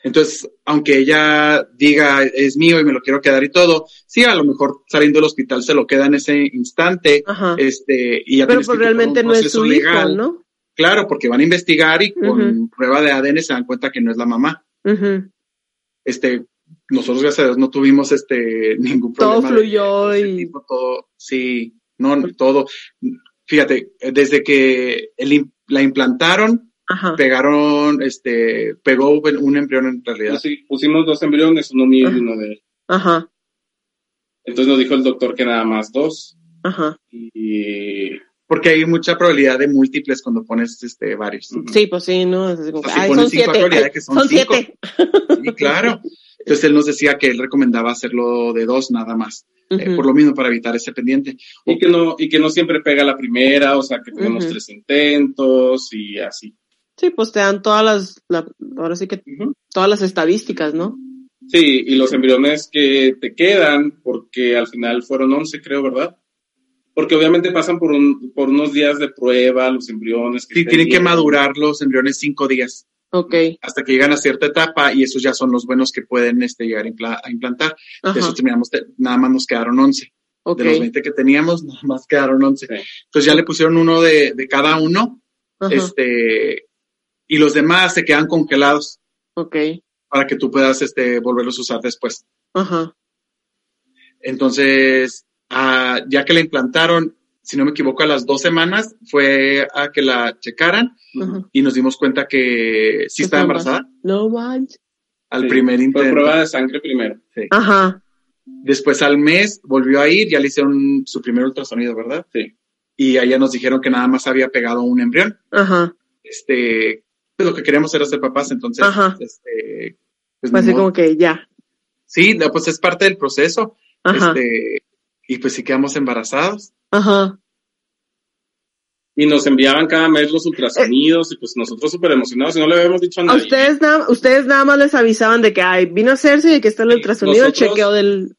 C: Entonces, aunque ella diga es mío y me lo quiero quedar y todo, sí, a lo mejor saliendo del hospital se lo queda en ese instante,
A: Ajá.
C: este, y ya
A: Pero pues
C: que
A: realmente no es su hijo, ¿no?
C: Claro, porque van a investigar y con
A: Ujú.
C: prueba de ADN se dan cuenta que no es la mamá.
A: Ujú.
C: Este, nosotros gracias a Dios no tuvimos este ningún
A: Todo
C: problema. de-
A: fluyó
C: de
A: y-
C: tipo, todo, sí, no, todo. Fíjate, desde que el la implantaron,
A: Ajá.
C: pegaron, este, pegó un embrión en realidad.
B: Pusi- pusimos dos embriones, uno mío y
A: Ajá.
B: uno de él.
A: Ajá.
B: Entonces nos dijo el doctor que nada más dos.
A: Ajá.
B: Y
C: Porque hay mucha probabilidad de múltiples cuando pones este varios.
A: Sí, pues sí, ¿no? Es como que,
C: Así
A: ay,
C: ponen
A: son
C: cinco, hay
A: siete.
C: probabilidad
A: Ay,
C: que son
A: son
C: cinco.
A: siete.
C: Sí, claro. Entonces él nos decía que él recomendaba hacerlo de dos nada más, eh, por lo mismo para evitar ese pendiente.
B: y que no, y que no siempre pega la primera, o sea que tenemos
A: Ujú.
B: tres intentos y así.
A: Sí, pues te dan todas las, la- ahora sí que todas las estadísticas, ¿no?
B: Sí, y los embriones que te quedan, porque al final fueron 11, creo, ¿verdad? Porque obviamente pasan por, un, por unos días de prueba, los embriones.
C: Sí, tienen que madurar los embriones cinco días
A: Ok.
C: hasta que llegan a cierta etapa y esos ya son los buenos que pueden este, llegar a impla- a implantar. De
A: Ajá.
C: esos terminamos, de- nada más nos quedaron 11.
A: Ok.
C: De los 20 que teníamos, nada más quedaron 11.
B: Sí.
C: Entonces ya le pusieron uno de, de cada uno
A: Ajá.
C: este, y los demás se quedan congelados.
A: Ok.
C: para que tú puedas este, volverlos a usar después.
A: Ajá.
C: Entonces, ah, ya que la implantaron, si no me equivoco, a las dos semanas fue a que la checaran y nos dimos cuenta que sí estaba embarazada
A: No manches.
C: al
B: Sí,
C: primer
B: Fue
C: intento.
B: prueba de sangre primero.
A: Ajá.
C: Después al mes volvió a ir, ya le hicieron su primer ultrasonido, ¿verdad?
B: Sí.
C: Y allá nos dijeron que nada más había pegado un embrión.
A: Ajá.
C: Este, pues lo que queríamos era ser papás, entonces,
A: Ajá.
C: este, pues
A: Fue así
C: modo.
A: como que ya.
C: sí, no, pues es parte del proceso.
A: Ajá.
C: Este, y pues sí quedamos embarazados.
A: Ajá.
B: Y nos enviaban cada mes los ultrasonidos y pues nosotros súper emocionados y no le habíamos dicho a
A: A
B: nadie.
A: ustedes nada, ustedes nada más les avisaban de que ay, vino a hacerse y que está el ultrasonido, el
B: nosotros-
A: chequeo del.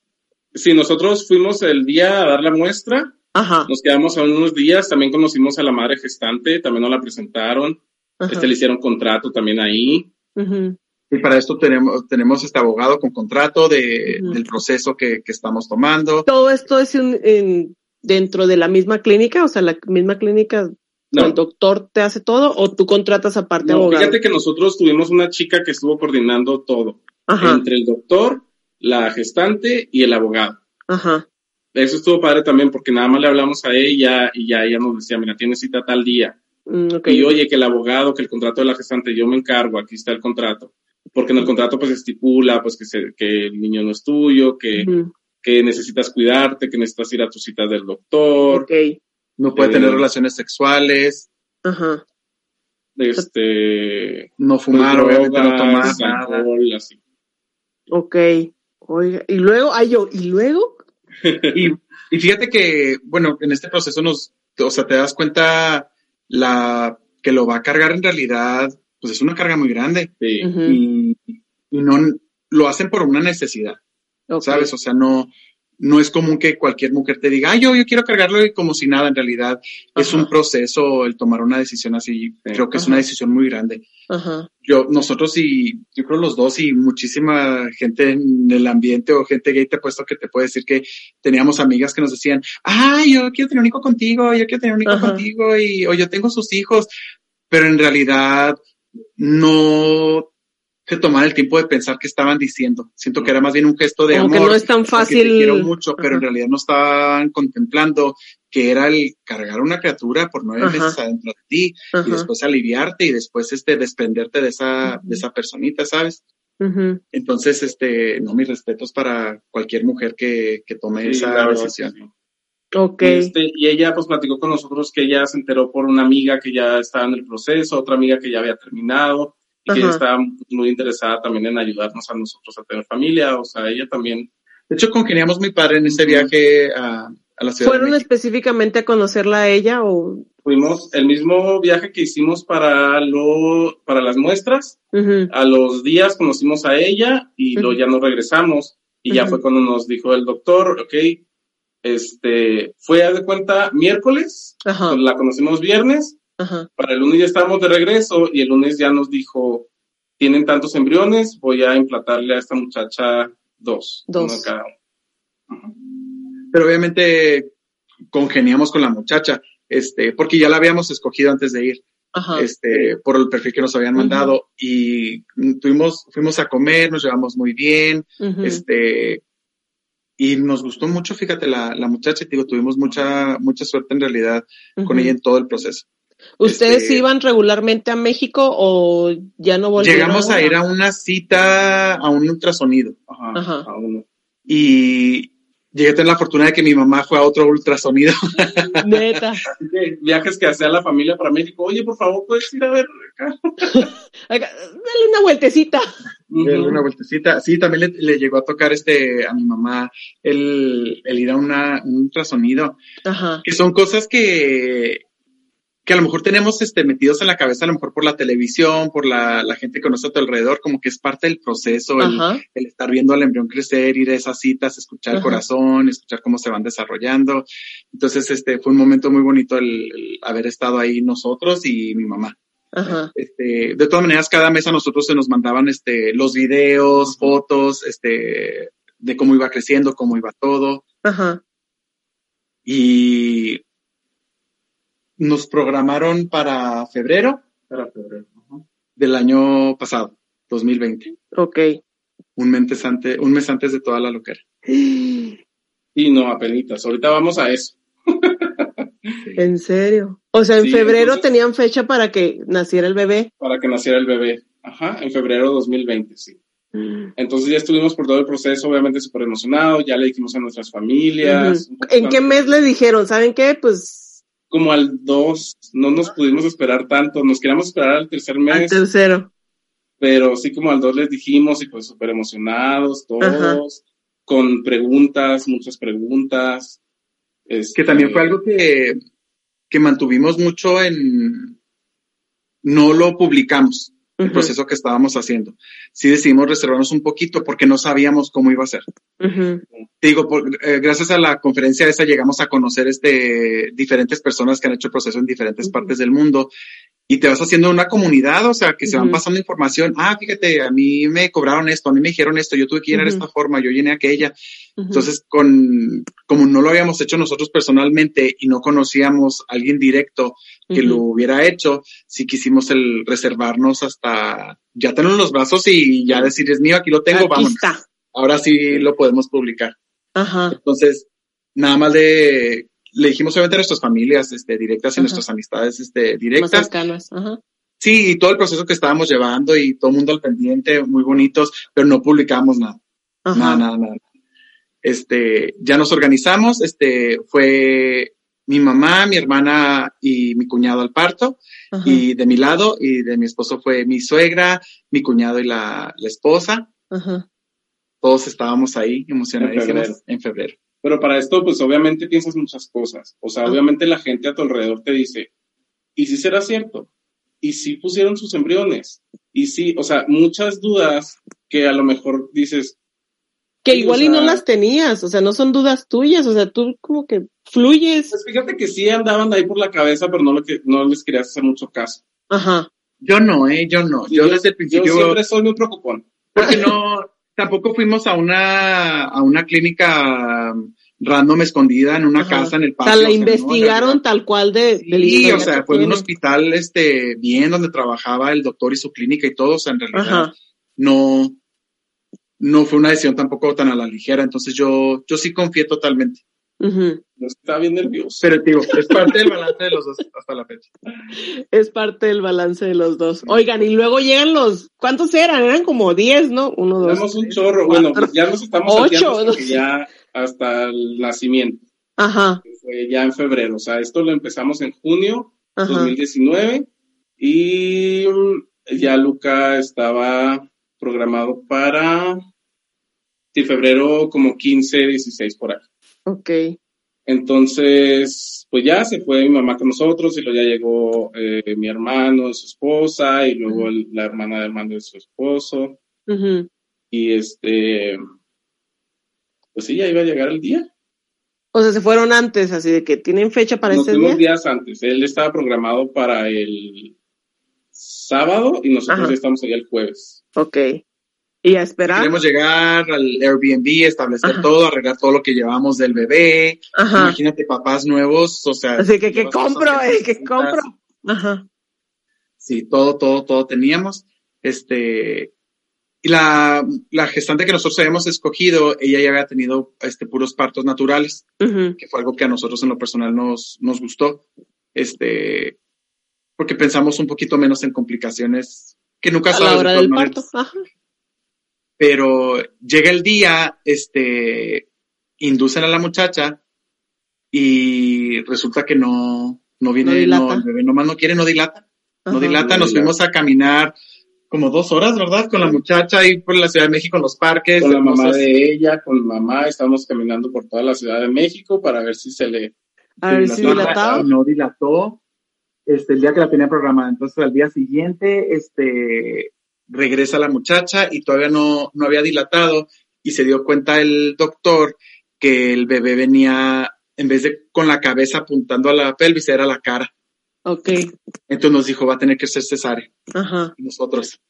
B: Sí, nosotros fuimos el día a dar la muestra,
A: Ajá.
B: nos quedamos a unos días, también conocimos a la madre gestante, también nos la presentaron,
A: Ajá.
B: este le hicieron contrato también ahí.
A: Ujú.
C: Y para esto tenemos, tenemos este abogado con contrato de, del proceso que, que estamos tomando.
A: Todo esto es un- en- dentro de la misma clínica, o sea, la misma clínica,
B: No,
A: el doctor te hace todo o tú contratas aparte
B: no,
A: abogado.
B: fíjate que nosotros tuvimos una chica que estuvo coordinando todo,
A: Ajá.
B: entre el doctor, la gestante y el abogado.
A: Ajá.
B: Eso estuvo padre también porque nada más le hablamos a ella y ya ella nos decía, mira, tiene cita tal día.
A: Mm, ok.
B: Y oye, que el abogado, que el contrato de la gestante, yo me encargo, aquí está el contrato. Porque en el contrato pues estipula pues que, se- que el niño no es tuyo, que. Que necesitas cuidarte, que necesitas ir a tu cita del doctor,
A: Ok.
C: No puede
B: Eh,
C: tener relaciones sexuales,
A: Ajá.
B: este,
C: no fumar,
B: drogas,
C: obviamente no tomar nada.
B: alcohol, así.
A: Ok. Oiga, y luego, ay yo, ¿y luego?
C: Y, y fíjate que, bueno, en este proceso nos, o sea, te das cuenta la que lo va a cargar en realidad, pues es una carga muy grande
B: Sí.
C: Y, y no lo hacen por una necesidad,
A: Ok.
C: ¿sabes? O sea, no, no es común que cualquier mujer te diga, ay, yo, yo quiero cargarlo y como si nada, en realidad es un proceso el tomar una decisión así, creo que es una decisión muy grande.
A: Ajá.
C: Yo, nosotros y yo creo los dos y muchísima gente en el ambiente o gente gay te he puesto que te puede decir que teníamos amigas que nos decían, ay, yo quiero tener un hijo contigo, yo quiero tener un hijo contigo y, o yo tengo sus hijos, pero en realidad no se tomaban el tiempo de pensar qué estaban diciendo. Siento que era más bien un gesto de
A: Como que
C: amor.
A: no es tan fácil.
C: Te quiero mucho, pero en realidad no estaban contemplando que era el cargar una criatura por nueve
A: Ajá.
C: meses adentro de ti y después aliviarte y después este desprenderte de esa, de esa personita, ¿sabes? Entonces, este, no, mis respetos para cualquier mujer que, que tome
B: Sí,
C: esa decisión.
B: sí.
A: Ok.
B: Y, este, y ella pues platicó con nosotros que ella se enteró por una amiga que ya estaba en el proceso, otra amiga que ya había terminado y que
A: Ajá.
B: estaba muy interesada también en ayudarnos a nosotros a tener familia, o sea, ella también.
C: De hecho, congeniamos muy padre en ese viaje a, a la ciudad
A: ¿Fueron
C: de
A: específicamente a conocerla a ella o?
B: Fuimos el mismo viaje que hicimos para lo, para las muestras,
A: Ujú.
B: a los días conocimos a ella y luego
A: Ujú.
B: ya nos regresamos y ya
A: Ujú.
B: fue cuando nos dijo el doctor, ok, este, fue a de cuenta miércoles, la conocimos viernes,
A: Ajá.
B: para el lunes ya estábamos de regreso y el lunes ya nos dijo, tienen tantos embriones, voy a implantarle a esta muchacha dos.
A: Dos.
B: uno cada uno. Ajá.
C: Pero obviamente congeniamos con la muchacha, este, porque ya la habíamos escogido antes de ir,
A: Ajá.
C: este, por el perfil que nos habían mandado y tuvimos, fuimos a comer, nos llevamos muy bien, este, y nos gustó mucho, fíjate, la, la muchacha, te digo, tuvimos mucha, mucha suerte en realidad con ella en todo el proceso.
A: ¿Ustedes
C: este-
A: iban regularmente a México o ya no volvieron?
C: Llegamos a ir a una cita, a un ultrasonido,
B: Ajá,
A: Ajá.
B: a uno.
C: y llegué a tener la fortuna de que mi mamá fue a otro ultrasonido.
A: Neta.
B: Así que viajes que hacía la familia para México, oye, por favor, puedes ir a ver acá.
A: Acá, Dale una vueltecita.
C: de una vueltecita. Sí, también le, le llegó a tocar este a mi mamá el, el ir a una, un ultrasonido,
A: Ajá.
C: que son cosas que, que a lo mejor tenemos este, metidos en la cabeza, a lo mejor por la televisión, por la, la gente que conoce a tu alrededor, como que es parte del proceso, el, estar viendo al embrión crecer, ir a esas citas, escuchar el corazón, escuchar cómo se van desarrollando. Entonces, este, fue un momento muy bonito el, el haber estado ahí nosotros y mi mamá.
A: Ajá.
C: Este, de todas maneras, cada mes a nosotros se nos mandaban este, los videos, fotos, este, de cómo iba creciendo, cómo iba todo.
A: Ajá.
C: Y nos programaron para febrero
B: Para febrero. Ajá.
C: del año pasado, 2020.
A: Ok.
C: Un mes antes, un mes antes de toda la loquera.
B: Y no, apenitas. Ahorita vamos a eso.
A: ¿En serio? O sea, en
B: Sí,
A: febrero
B: entonces-
A: tenían fecha para que naciera el bebé.
B: Para que naciera el bebé. Ajá, en febrero de 2020, sí. Entonces ya estuvimos por todo el proceso, obviamente súper emocionados, ya le dijimos a nuestras familias.
A: ¿En qué mes le dijeron? ¿Saben qué? Pues
B: Como al 2, no nos pudimos esperar tanto, nos queríamos esperar al tercer
A: al
B: mes,
A: tercero.
B: pero sí como al 2 les dijimos y pues súper emocionados todos,
A: Ajá.
B: con preguntas, muchas preguntas. Este,
C: Que también fue algo que, que mantuvimos mucho en, no lo publicamos, el proceso que estábamos haciendo. Sí decidimos reservarnos un poquito porque no sabíamos cómo iba a ser. Te digo, por- eh, gracias a la conferencia esa llegamos a conocer este, diferentes personas que han hecho el proceso en diferentes partes del mundo y te vas haciendo una comunidad, o sea, que se van pasando información. Ah, fíjate, a mí me cobraron esto, a mí me dijeron esto, yo tuve que llenar esta forma, yo llené aquella. Entonces, con, como no lo habíamos hecho nosotros personalmente y no conocíamos a alguien directo que lo hubiera hecho, sí quisimos el reservarnos hasta ya tenerlo en los brazos y ya decir, es mío, aquí lo tengo, vamos. Ahora sí lo podemos publicar.
A: Ajá.
C: Entonces, nada más le, le dijimos obviamente a nuestras familias, este, directas y
A: Ajá.
C: nuestras amistades, este,
A: Más
C: directas.
A: cercanas. Ajá.
C: Sí, y todo el proceso que estábamos llevando y todo el mundo al pendiente, muy bonitos, pero no publicamos nada.
A: Ajá.
C: Nada, nada, nada. Este, ya nos organizamos, este, fue mi mamá, mi hermana y mi cuñado al parto,
A: Ajá.
C: y de mi lado, y de mi esposo fue mi suegra, mi cuñado y la, la esposa.
A: Ajá.
C: Todos estábamos ahí emocionadísimos
B: febrero.
C: en febrero.
B: Pero para esto, pues obviamente piensas muchas cosas. O sea,
A: Ah.
B: obviamente la gente a tu alrededor te dice, ¿y si será cierto? ¿Y si pusieron sus embriones? Y sí, o sea, muchas dudas que a lo mejor dices,
A: Que
B: o
A: igual y no las tenías, o sea, no son dudas tuyas, o sea, tú como que fluyes.
B: pues fíjate que sí andaban ahí por la cabeza, pero no, lo que, no les querías hacer mucho caso.
A: Ajá.
C: Yo no, eh, yo no. Yo desde el
B: Yo
C: principio,
B: siempre soy muy preocupón.
C: porque no, tampoco fuimos a una, a una clínica random escondida en una
A: Ajá.
C: casa en el
A: O
C: patio.
A: sea, la
C: o sea, en
A: investigaron tal cual de, de la
C: Sí, o sea, fue un
A: tiene.
C: hospital, este, bien donde trabajaba el doctor y su clínica y todo, o sea, en realidad
A: Ajá.
C: no, no fue una decisión tampoco tan a la ligera, entonces yo, yo sí confié totalmente.
A: Ujú.
B: Yo estaba bien nervioso.
C: Pero digo, es parte del balance de los dos hasta la fecha.
A: Es parte del balance de los dos. Oigan, y luego llegan los, ¿cuántos eran? Eran como 10, ¿no? Uno, dos.
B: Tenemos un chorro.
A: cuatro.
B: Bueno, pues ya nos estamos
A: Ocho, no sé.
B: ya hasta el nacimiento,
A: Ajá,
B: que fue ya en febrero. O sea, esto lo empezamos en junio
A: ajá.
B: 2019 y mm, ya Luca estaba programado para sí, febrero como 15, 16 por ahí.
A: Ok.
B: Entonces, pues ya se fue mi mamá con nosotros y luego ya llegó eh, mi hermano, su esposa y luego el- la hermana de hermano de su esposo
A: Ujú.
B: y este, pues sí, ya iba a llegar el día.
A: O sea, se fueron antes, así de que tienen fecha para
B: Nos fuimos
A: día.
B: días antes. Él estaba programado para el sábado y nosotros
A: Ajá.
B: ya estamos allá el jueves.
A: Ok. Y a esperar.
C: Queremos llegar al Airbnb, establecer
A: Ajá.
C: todo, arreglar todo lo que llevábamos del bebé.
A: Ajá.
C: Imagínate papás nuevos, o sea.
A: Así que, ¿qué
C: llevas cosas
A: compro, eh? ¿Qué
C: necesitas.
A: compro? Ajá.
C: Sí, todo, todo, todo teníamos. Este, y la, la gestante que nosotros habíamos escogido, ella ya había tenido este, puros partos naturales, que fue algo que a nosotros en lo personal nos, nos gustó. Este, porque pensamos un poquito menos en complicaciones que nunca
A: A
C: sabes.
A: la hora
C: todas
A: del
C: maneras.
A: parto. Ajá.
C: Pero llega el día, este, inducen a la muchacha y resulta que no, no viene,
A: No
C: el bebé nomás no quiere, no dilata. No dilata,
B: no
C: nos
B: dilata.
C: fuimos a caminar como dos horas, ¿verdad? Con la muchacha ahí por la Ciudad de México en los parques.
B: Con la mamá de ella, con mamá, estábamos caminando por toda la Ciudad de México para ver si se le...
A: A ver si
C: dilataba,
A: dilataba.
C: No dilató. Este, el día que la tenía programada. Entonces, al día siguiente, este, regresa la muchacha y todavía no, no había dilatado y se dio cuenta el doctor que el bebé venía, en vez de con la cabeza apuntando a la pelvis, era la cara.
A: Ok.
C: Entonces nos dijo, va a tener que ser cesárea.
A: Ajá.
C: Nosotros,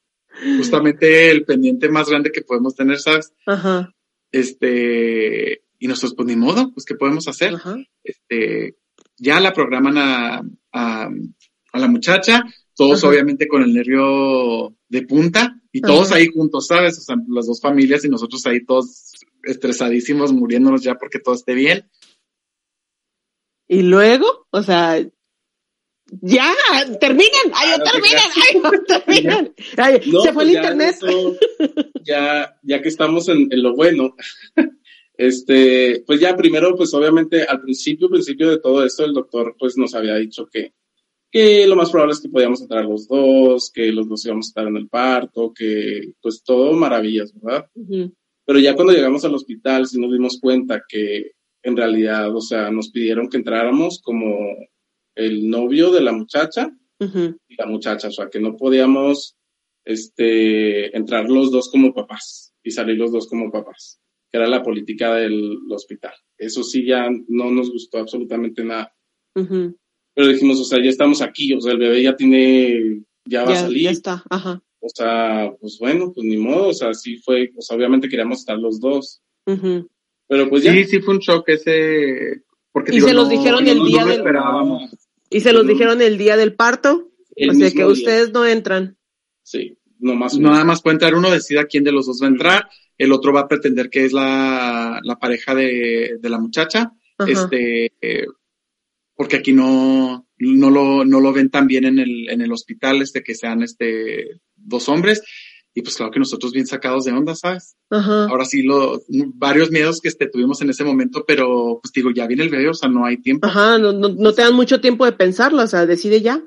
C: justamente el pendiente más grande que podemos tener, ¿sabes?
A: Ajá.
C: Este, y nosotros, pues ni modo, pues, ¿qué podemos hacer?
A: Ajá.
C: este, ya la programan a, a, a la muchacha, todos
A: Ajá.
C: obviamente con el nervio de punta y todos ahí juntos, ¿sabes? O sea, las dos familias y nosotros ahí todos estresadísimos, muriéndonos ya porque todo esté bien.
A: Y luego, o sea, ya, terminen, ay,
B: te
A: terminen, ay, terminen. Ay,
B: No,
A: se fue
B: pues
A: el
B: ya
A: internet.
B: eso, ya, ya que estamos en, en lo bueno, este, pues ya primero, pues obviamente al principio, principio de todo esto, el doctor pues nos había dicho que, que lo más probable es que podíamos entrar los dos, que los dos íbamos a estar en el parto, que pues todo maravillas, ¿verdad? Pero ya cuando llegamos al hospital sí nos dimos cuenta que en realidad, o sea, nos pidieron que entráramos como el novio de la muchacha y la muchacha, o sea, que no podíamos este, entrar los dos como papás y salir los dos como papás, que era la política del hospital. Eso sí ya no nos gustó absolutamente nada. Pero dijimos, o sea, ya estamos aquí, o sea, el bebé ya tiene, ya va a salir,
A: ya está, ajá.
B: o sea, pues bueno, pues ni modo, o sea, sí fue, o sea, obviamente queríamos estar los dos, pero pues ya.
C: Sí, sí fue un shock ese, porque
A: Y
C: digo,
A: se los
C: no-
A: dijeron
C: no-
A: el
C: no
A: día
C: lo
A: del-
C: esperábamos.
A: Y se los
B: No.
A: dijeron el día del parto, o sea que
B: día.
A: ustedes no entran.
B: Sí, nomás.
C: Nada más puede entrar uno, decida quién de los dos va a entrar, el otro va a pretender que es la, la pareja de, de la muchacha,
A: Ajá.
C: este, eh, porque aquí no, no lo, no lo ven tan bien en el, en el hospital, este, que sean, este, dos hombres, y pues claro que nosotros bien sacados de onda, ¿sabes?
A: Ajá.
C: Ahora sí, lo, varios miedos que este, tuvimos en ese momento, pero pues digo, ya viene el bebé, o sea, no hay tiempo.
A: Ajá, no, no, no te dan mucho tiempo de pensarlo, o sea, decide ya.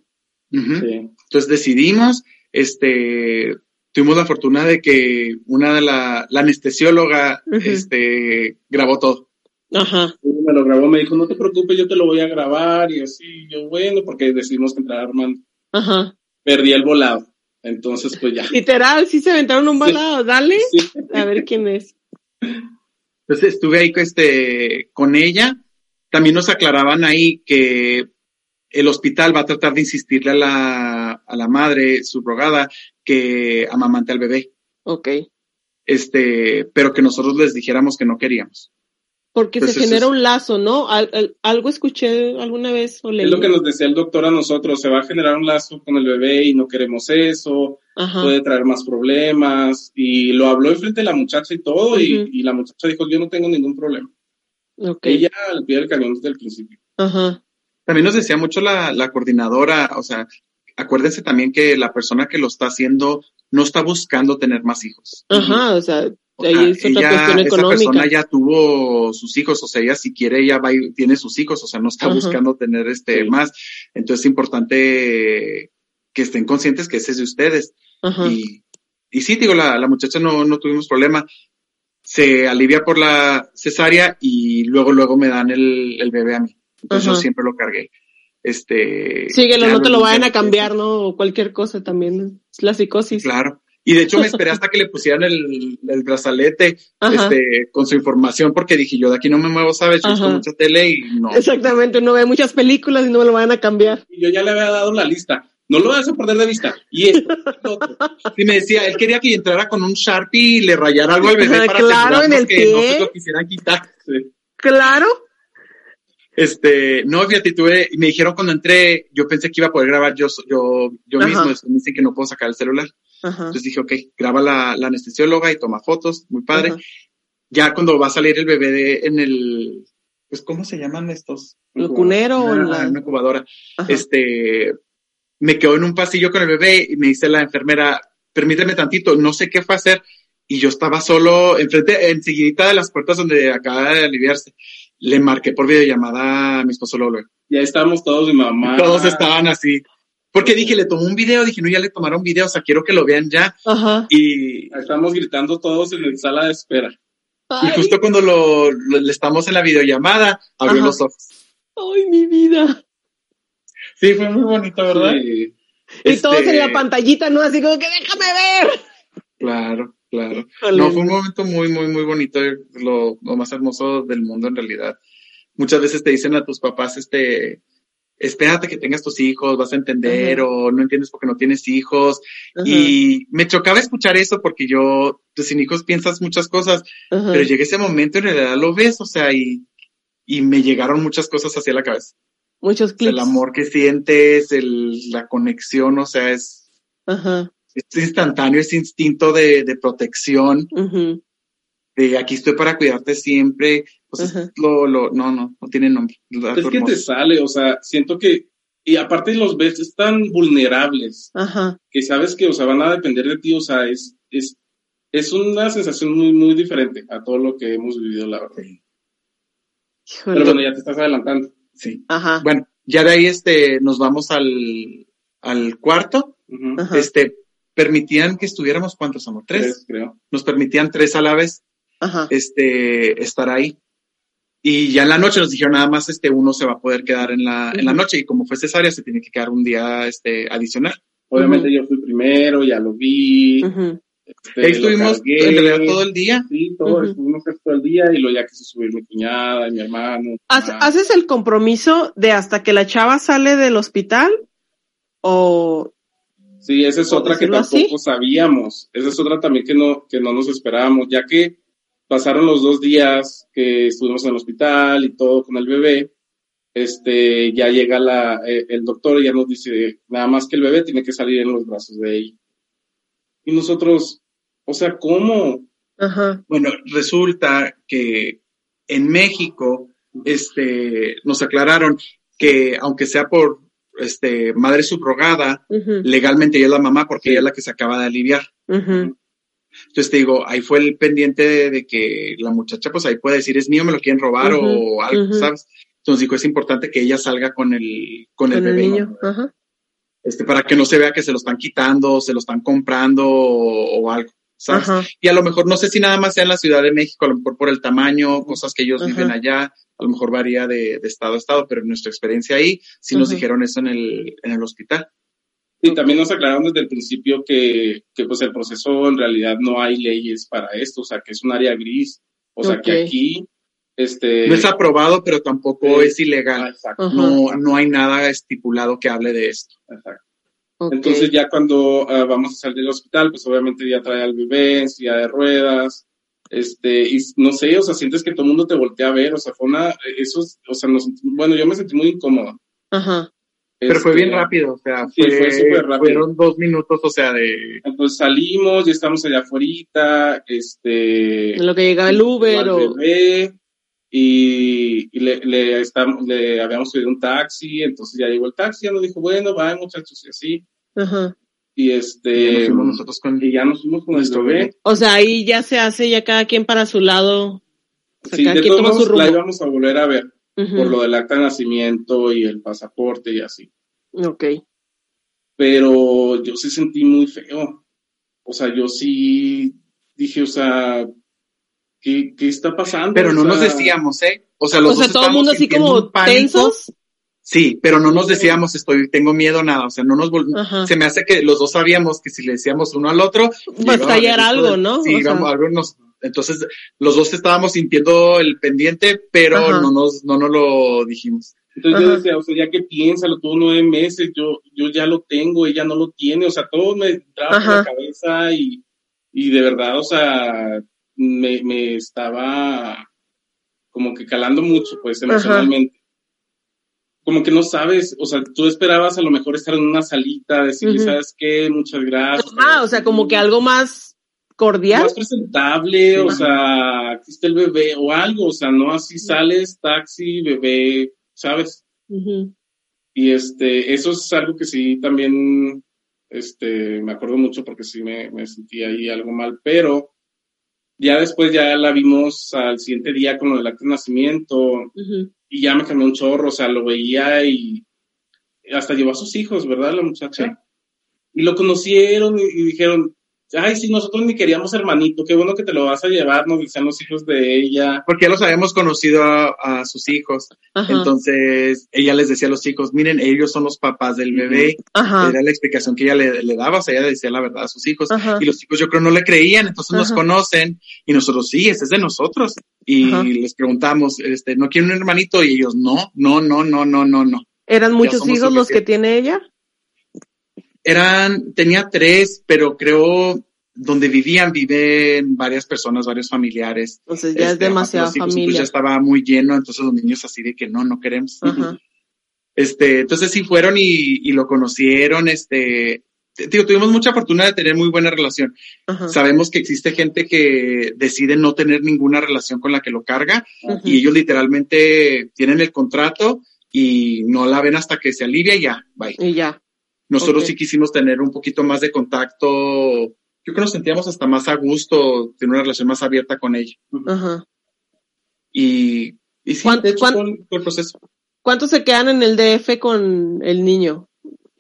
B: Sí.
C: Entonces decidimos, este, tuvimos la fortuna de que una de la, la anestesióloga, este, grabó todo.
A: Ajá.
B: me lo grabó, me dijo, no te preocupes, yo te lo voy a grabar y así, yo bueno, porque decidimos que entrar Armando.
A: Ajá.
B: Perdí el volado, entonces pues ya.
A: Literal, sí se aventaron un balado, dale.
B: Sí.
A: A ver quién es.
C: Entonces estuve ahí este, con ella. También nos aclaraban ahí que el hospital va a tratar de insistirle a la, a la madre subrogada que amamante al bebé.
A: Ok.
C: Este, pero que nosotros les dijéramos que no queríamos.
A: Porque
C: Pues
A: se genera
C: es-
A: un lazo, ¿no? Al- al- algo escuché alguna vez o leí.
B: Es lo que nos decía el doctor a nosotros, se va a generar un lazo con el bebé y no queremos eso,
A: Ajá.
B: puede traer más problemas. Y lo habló enfrente de la muchacha y todo, y,
A: Ujú.
B: y la muchacha dijo, yo no tengo ningún problema.
A: Ok.
B: Ella al pie del cañón desde el principio.
A: Ajá.
C: También nos decía mucho la, la coordinadora, o sea, acuérdense también que la persona que lo está haciendo no está buscando tener más hijos.
A: Ajá, o sea, ahí es otra
C: ella-
A: cuestión
C: esa persona ya tuvo sus hijos, o sea, ella si quiere, ella va y tiene sus hijos, o sea, no está
A: Ajá.
C: buscando tener este
B: Sí.
C: más. Entonces es importante que estén conscientes que ese es de ustedes.
A: Ajá.
C: Y, y sí, digo, la, la muchacha no, no tuvimos problema. Se alivia por la cesárea y luego, luego me dan el, el bebé a mí. Entonces
A: Ajá.
C: yo siempre lo cargué. Este.
A: Síguelo, no te lo vayan
C: ya-
A: a cambiar, ¿no? O cualquier cosa también. Es la psicosis.
C: Claro. Y de hecho me esperé hasta que le pusieran el, el brazalete este, con su información porque dije yo de aquí no me muevo, ¿sabes? Yo he visto
A: Ajá.
C: mucha tele y no.
A: Exactamente, uno ve muchas películas y no me lo van a cambiar.
B: Y yo ya le había dado la lista. No lo vas a perder de vista. Y esto, otro.
C: Y me decía, él quería que entrara con un Sharpie y le rayara algo al bebé para
A: claro, en el
C: que no
A: pie.
C: se lo quisieran quitar.
A: Claro.
C: Este, no, fíjate, tuve, me dijeron cuando entré, yo pensé que iba a poder grabar yo, yo, yo
A: Ajá.
C: mismo, me dicen que no puedo sacar el celular.
A: Ajá.
C: Entonces dije, ok, graba la, la anestesióloga y toma fotos, muy padre.
A: Ajá.
C: Ya cuando va a salir el bebé de- en el, pues, ¿cómo se llaman estos?
A: ¿El cunero o
C: Una,
A: la...?
C: una incubadora.
A: Ajá.
C: Este, me quedo en un pasillo con el bebé y me dice la enfermera, permíteme tantito, no sé qué fue hacer. Y yo estaba solo enfrente, enseguidita de las puertas donde acaba de aliviarse. Le marqué por videollamada a mi esposo Lolo.
B: Ya estábamos todos, mi mamá.
C: Todos estaban así. Porque dije, le tomó un video, dije, no, ya le tomaron video, o sea, quiero que lo vean ya.
A: Ajá.
C: Y,
B: Estamos gritando todos en la sala de espera.
C: y justo cuando lo, lo- le estamos en la videollamada, abrió
A: Ajá.
C: los ojos.
A: ay, mi vida.
C: Sí, fue muy bonito, ¿verdad?
B: Sí.
A: Y
C: Este,
A: todos en la pantallita, ¿no? Así como que déjame ver.
C: Claro, claro. No, fue un momento muy, muy, muy bonito, lo, lo más hermoso del mundo en realidad. Muchas veces te dicen a tus papás, este, espérate que tengas tus hijos, vas a entender, o no entiendes por qué no tienes hijos. Y me chocaba escuchar eso porque yo, pues sin hijos piensas muchas cosas, pero llega ese momento y en realidad lo ves, o sea, y, y me llegaron muchas cosas hacia la cabeza.
A: Muchos clips.
C: el amor que sientes, el, la conexión, o sea, es, es instantáneo, ese instinto de, de protección, de aquí estoy para cuidarte siempre, pues lo, lo, no, no, no tiene nombre.
B: Es que te sale, o sea, siento que, y aparte los ves, están vulnerables,
A: Ajá.
B: que sabes que, o sea, van a depender de ti, o sea, es, es, es una sensación muy, muy diferente a todo lo que hemos vivido, la verdad.
C: Sí.
B: Pero bueno, ya te estás adelantando.
C: sí.
A: Ajá.
C: Bueno, ya de ahí este, nos vamos al, al cuarto.
A: Ajá.
C: este, permitían que estuviéramos, ¿cuántos somos? Tres.
B: Tres, creo.
C: Nos permitían tres a la vez,
A: Ajá.
C: este, estar ahí. Y ya en la noche nos dijeron nada más este uno se va a poder quedar en la, en la noche y como fue cesárea se tiene que quedar un día este adicional.
B: Obviamente yo fui primero, ya lo vi.
A: Ujú.
B: este,
C: Ahí estuvimos
B: cargué.
C: en realidad todo el día.
B: Sí, todo, estuvimos todo el día y luego ya quiso subir mi cuñada y mi hermano. mi
A: ¿Hace-
B: mamá.
A: ¿Haces el compromiso de hasta que la chava sale del hospital? ¿O
B: Sí, esa es otra que tampoco
A: así.
B: sabíamos. Esa es otra también que no, que no nos esperábamos, ya que pasaron los dos días que estuvimos en el hospital y todo con el bebé. Este, ya llega la, eh, el doctor y ya nos dice, nada más que el bebé tiene que salir en los brazos de ella. Y nosotros, o sea, ¿cómo?
A: Ajá.
C: Bueno, resulta que en México, este, nos aclararon que aunque sea por este madre subrogada, legalmente ella es la mamá porque
B: Sí.
C: ella es la que se acaba de aliviar. Entonces te digo, ahí fue el pendiente de, de que la muchacha pues ahí puede decir es mío, me lo quieren robar o algo. ¿sabes? Entonces dijo, es importante que ella salga con el, con el
A: Con el
C: bebé,
A: niño. Ajá.
C: este, para que no se vea que se lo están quitando, se lo están comprando o, o algo, ¿sabes?
A: Ajá.
C: Y a lo mejor, no sé si nada más sea en la Ciudad de México, a lo mejor por el tamaño, cosas que ellos
A: Ajá.
C: viven allá, a lo mejor varía de, de estado a estado, pero en nuestra experiencia ahí, sí nos dijeron eso en el, en el hospital.
B: Y también nos aclararon desde el principio que, que pues el proceso en realidad no hay leyes para esto, o sea, que es un área gris. O sea, que aquí, este...
C: No es aprobado, pero tampoco
B: Sí.
C: es ilegal.
B: Ah, exacto,
A: Ajá.
C: No, no hay nada estipulado que hable de esto.
B: exacto. Entonces ya cuando ah, vamos a salir del hospital, pues obviamente ya trae al bebé en silla de ruedas, este, y no sé, o sea, sientes que todo el mundo te voltea a ver, o sea, fue una, eso, es- o sea, nos, bueno, yo me sentí muy incómodo.
A: Ajá.
C: Pero fue
B: Este,
C: bien rápido, o sea,
B: sí,
C: fue,
B: fue súper rápido.
C: fueron dos minutos, o sea, de...
B: Entonces salimos, ya estamos allá afuera, este,
A: En lo que llegaba el Uber
B: al
A: o.
B: bebé, y, y le, le, estamos, le habíamos pedido un taxi, entonces ya llegó el taxi, ya nos dijo, bueno, va muchachos, y así,
A: Ajá.
B: y
C: ya nos
B: este,
C: fuimos nosotros con
B: y ya nos fuimos con
C: nuestro
B: bebé.
A: O sea, ahí ya se hace ya cada quien para su lado. O sea,
B: Sí,
A: cada
B: de
A: quien
B: todos
A: toma su
B: la íbamos a volver a ver Por lo del acta de nacimiento y el pasaporte y así.
A: Ok.
B: Pero yo sí sentí muy feo. O sea, yo sí dije, o sea, ¿qué, qué está pasando?
C: Pero
B: O
C: no
B: sea,
C: nos decíamos, ¿eh? O sea, los
A: O sea,
C: dos
A: todo el mundo así como tensos.
C: Sí, pero no nos decíamos, estoy, tengo miedo, nada. O sea, no nos
A: Ajá.
C: Se me hace que los dos sabíamos que si le decíamos uno al otro,
A: Va a estallar algo,
C: de-
A: ¿no?
C: Sí,
A: O sea.
C: vamos, algo nos, entonces, los dos estábamos sintiendo el pendiente, pero
A: Ajá.
C: no nos, no nos lo dijimos.
B: Entonces yo decía, o sea, ya que piénsalo, tuvo nueve meses, yo, yo ya lo tengo, ella no lo tiene, o sea, todo me entraba por la cabeza y, y de verdad, o sea, me, me estaba como que calando mucho, pues,
A: Ajá.
B: emocionalmente. Como que no sabes, o sea, tú esperabas a lo mejor estar en una salita, decirle,
A: Ujú.
B: ¿sabes qué? Muchas gracias.
A: Ah, o sea, como que algo más cordial.
B: más presentable, o
A: Ajá.
B: sea, está el bebé o algo, o sea, no así sales, taxi, bebé, ¿sabes?
A: Ujú.
B: Y este, eso es algo que sí también, este, me acuerdo mucho porque sí me, me sentí ahí algo mal, pero ya después ya la vimos al siguiente día con lo del acto de nacimiento
A: Ujú.
B: y ya me cambió un chorro, o sea, lo veía y hasta llevó a sus hijos, ¿verdad? La muchacha.
C: Sí.
B: Y lo conocieron y, y dijeron, ay, sí, nosotros ni queríamos hermanito, qué bueno que te lo vas a llevar, nos decían los hijos de ella.
C: Porque ya los habíamos conocido a, a sus hijos.
A: Ajá.
C: Entonces, ella les decía a los hijos, miren, ellos son los papás del bebé.
A: Ajá.
C: Era la explicación que ella le, le daba, o sea, ella decía la verdad a sus hijos.
A: Ajá.
C: Y los chicos yo creo no le creían, entonces nos conocen y nosotros sí, ese es de nosotros. Y
A: Ajá.
C: les preguntamos, este, ¿no quieren un hermanito? Y ellos, no, no, no, no, no, no, no.
A: ¿Eran muchos hijos los que tiene ella?
C: Eran, tenía tres, pero creo donde vivían, viven varias personas, varios familiares.
A: Entonces ya es
C: Este,
A: demasiada
C: los hijos, entonces
A: familia.
C: ya estaba muy lleno, entonces los niños así de que no, no queremos.
A: Ajá.
C: Este, entonces sí fueron y, y lo conocieron, este, digo, tuvimos mucha fortuna de tener muy buena relación.
A: Ajá.
C: Sabemos que existe gente que decide no tener ninguna relación con la que lo carga y ellos literalmente tienen el contrato y no la ven hasta que se alivia y ya, bye.
A: Y ya.
C: Nosotros sí quisimos tener un poquito más de contacto. Yo creo que nos sentíamos hasta más a gusto, tener una relación más abierta con ella.
A: Ajá.
C: Y, y sí,
A: ¿Cuán-
C: de hecho,
A: cuán-
C: fue el- proceso.
A: ¿Cuántos se quedan en el DF con el niño?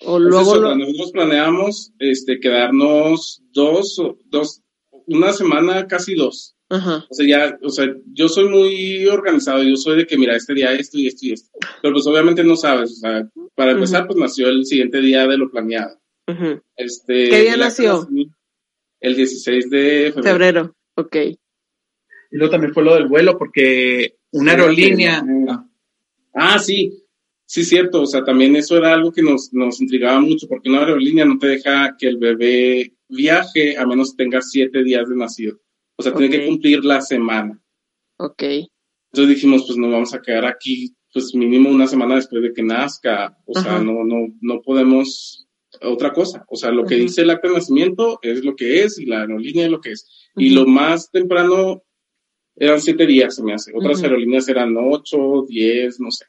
A: O
B: Pues
A: luego
B: eso,
A: lo-
B: nosotros planeamos este, quedarnos dos, o- dos, una semana, casi dos.
A: Ajá.
B: O sea, ya, o sea, yo soy muy organizado, yo soy de que, mira, este día esto y esto y esto. Pero pues obviamente no sabes, o sea, para empezar, pues nació el siguiente día de lo planeado.
A: Ujú.
B: Este,
A: ¿Qué día nació?
B: El 16 de febrero.
A: Febrero. Ok.
C: Y luego también fue lo del vuelo, porque una aerolínea.
B: Ah, sí, sí, cierto. O sea, también eso era algo que nos, nos intrigaba mucho, porque una aerolínea no te deja que el bebé viaje a menos que tenga siete días de nacido. O sea, tiene
A: Ok.
B: que cumplir la semana.
A: Ok.
B: Entonces dijimos, pues nos vamos a quedar aquí, pues mínimo una semana después de que nazca. O sea, no, no, no podemos otra cosa. O sea, lo que dice el acta de nacimiento es lo que es y la aerolínea es lo que es. Y lo más temprano eran siete días, se me hace. Otras aerolíneas eran ocho, diez, no sé.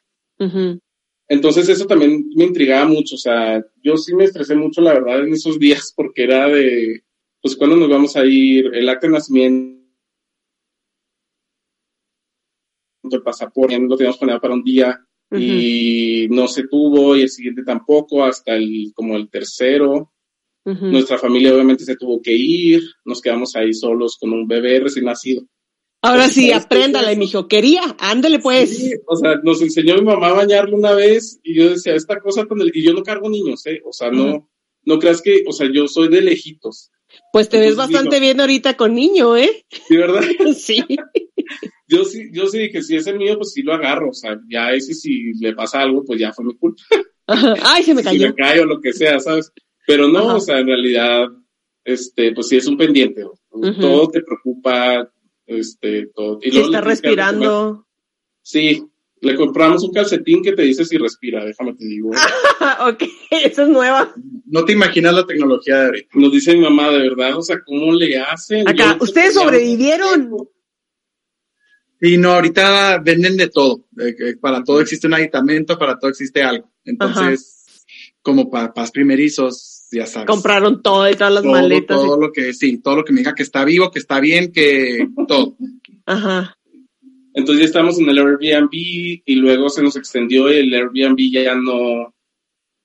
B: Entonces eso también me intrigaba mucho, o sea, yo sí me estresé mucho, la verdad, en esos días, porque era de, pues, ¿cuándo nos vamos a ir? El acta de nacimiento, el pasaporte, lo teníamos planeado para un día y no se tuvo, y el siguiente tampoco, hasta el, como el tercero. Nuestra familia obviamente se tuvo que ir, nos quedamos ahí solos con un bebé recién nacido.
A: Ahora sí, apréndale, mijo. Quería. Ándele pues.
B: Sí, o sea, nos enseñó mi mamá a bañarlo una vez y yo decía, esta cosa tan. Y yo no cargo niños, ¿eh? O sea, no, no creas que, o sea, yo soy de lejitos.
A: Pues te ves bastante
B: digo-
A: bien ahorita con niño, ¿eh?
B: Sí, ¿verdad?
A: Sí.
B: Yo sí, yo sí dije, si es el mío, pues sí lo agarro. O sea, ya ese si le pasa algo, pues ya fue mi culpa.
A: Ajá. Ay, se me
B: Si
A: cayó.
B: me cae o lo que sea, ¿sabes? Pero no,
A: Ajá.
B: o sea, en realidad, este, pues sí es un pendiente. Todo te preocupa, este, todo. Y
A: Si
B: luego
A: está respirando.
B: Sí, le compramos un calcetín que te dice si respira, déjame te digo.
A: ok, esa es nueva.
C: No te imaginas la tecnología de ahorita.
B: Nos dice mi mamá, de verdad, o sea, ¿cómo le hacen?
A: Acá,
B: Yo-
A: ustedes sobrevivieron.
C: Y no, ahorita venden de todo. Eh, que para todo existe un aditamento, para todo existe algo. Entonces, como para primerizos, ya sabes.
A: Compraron todo y todas las
C: todo,
A: maletas. y-
C: todo lo que, sí, todo lo que me diga que está vivo, que está bien, que todo.
A: Ajá.
B: Entonces ya estamos en el Airbnb y luego se nos extendió y el Airbnb ya no,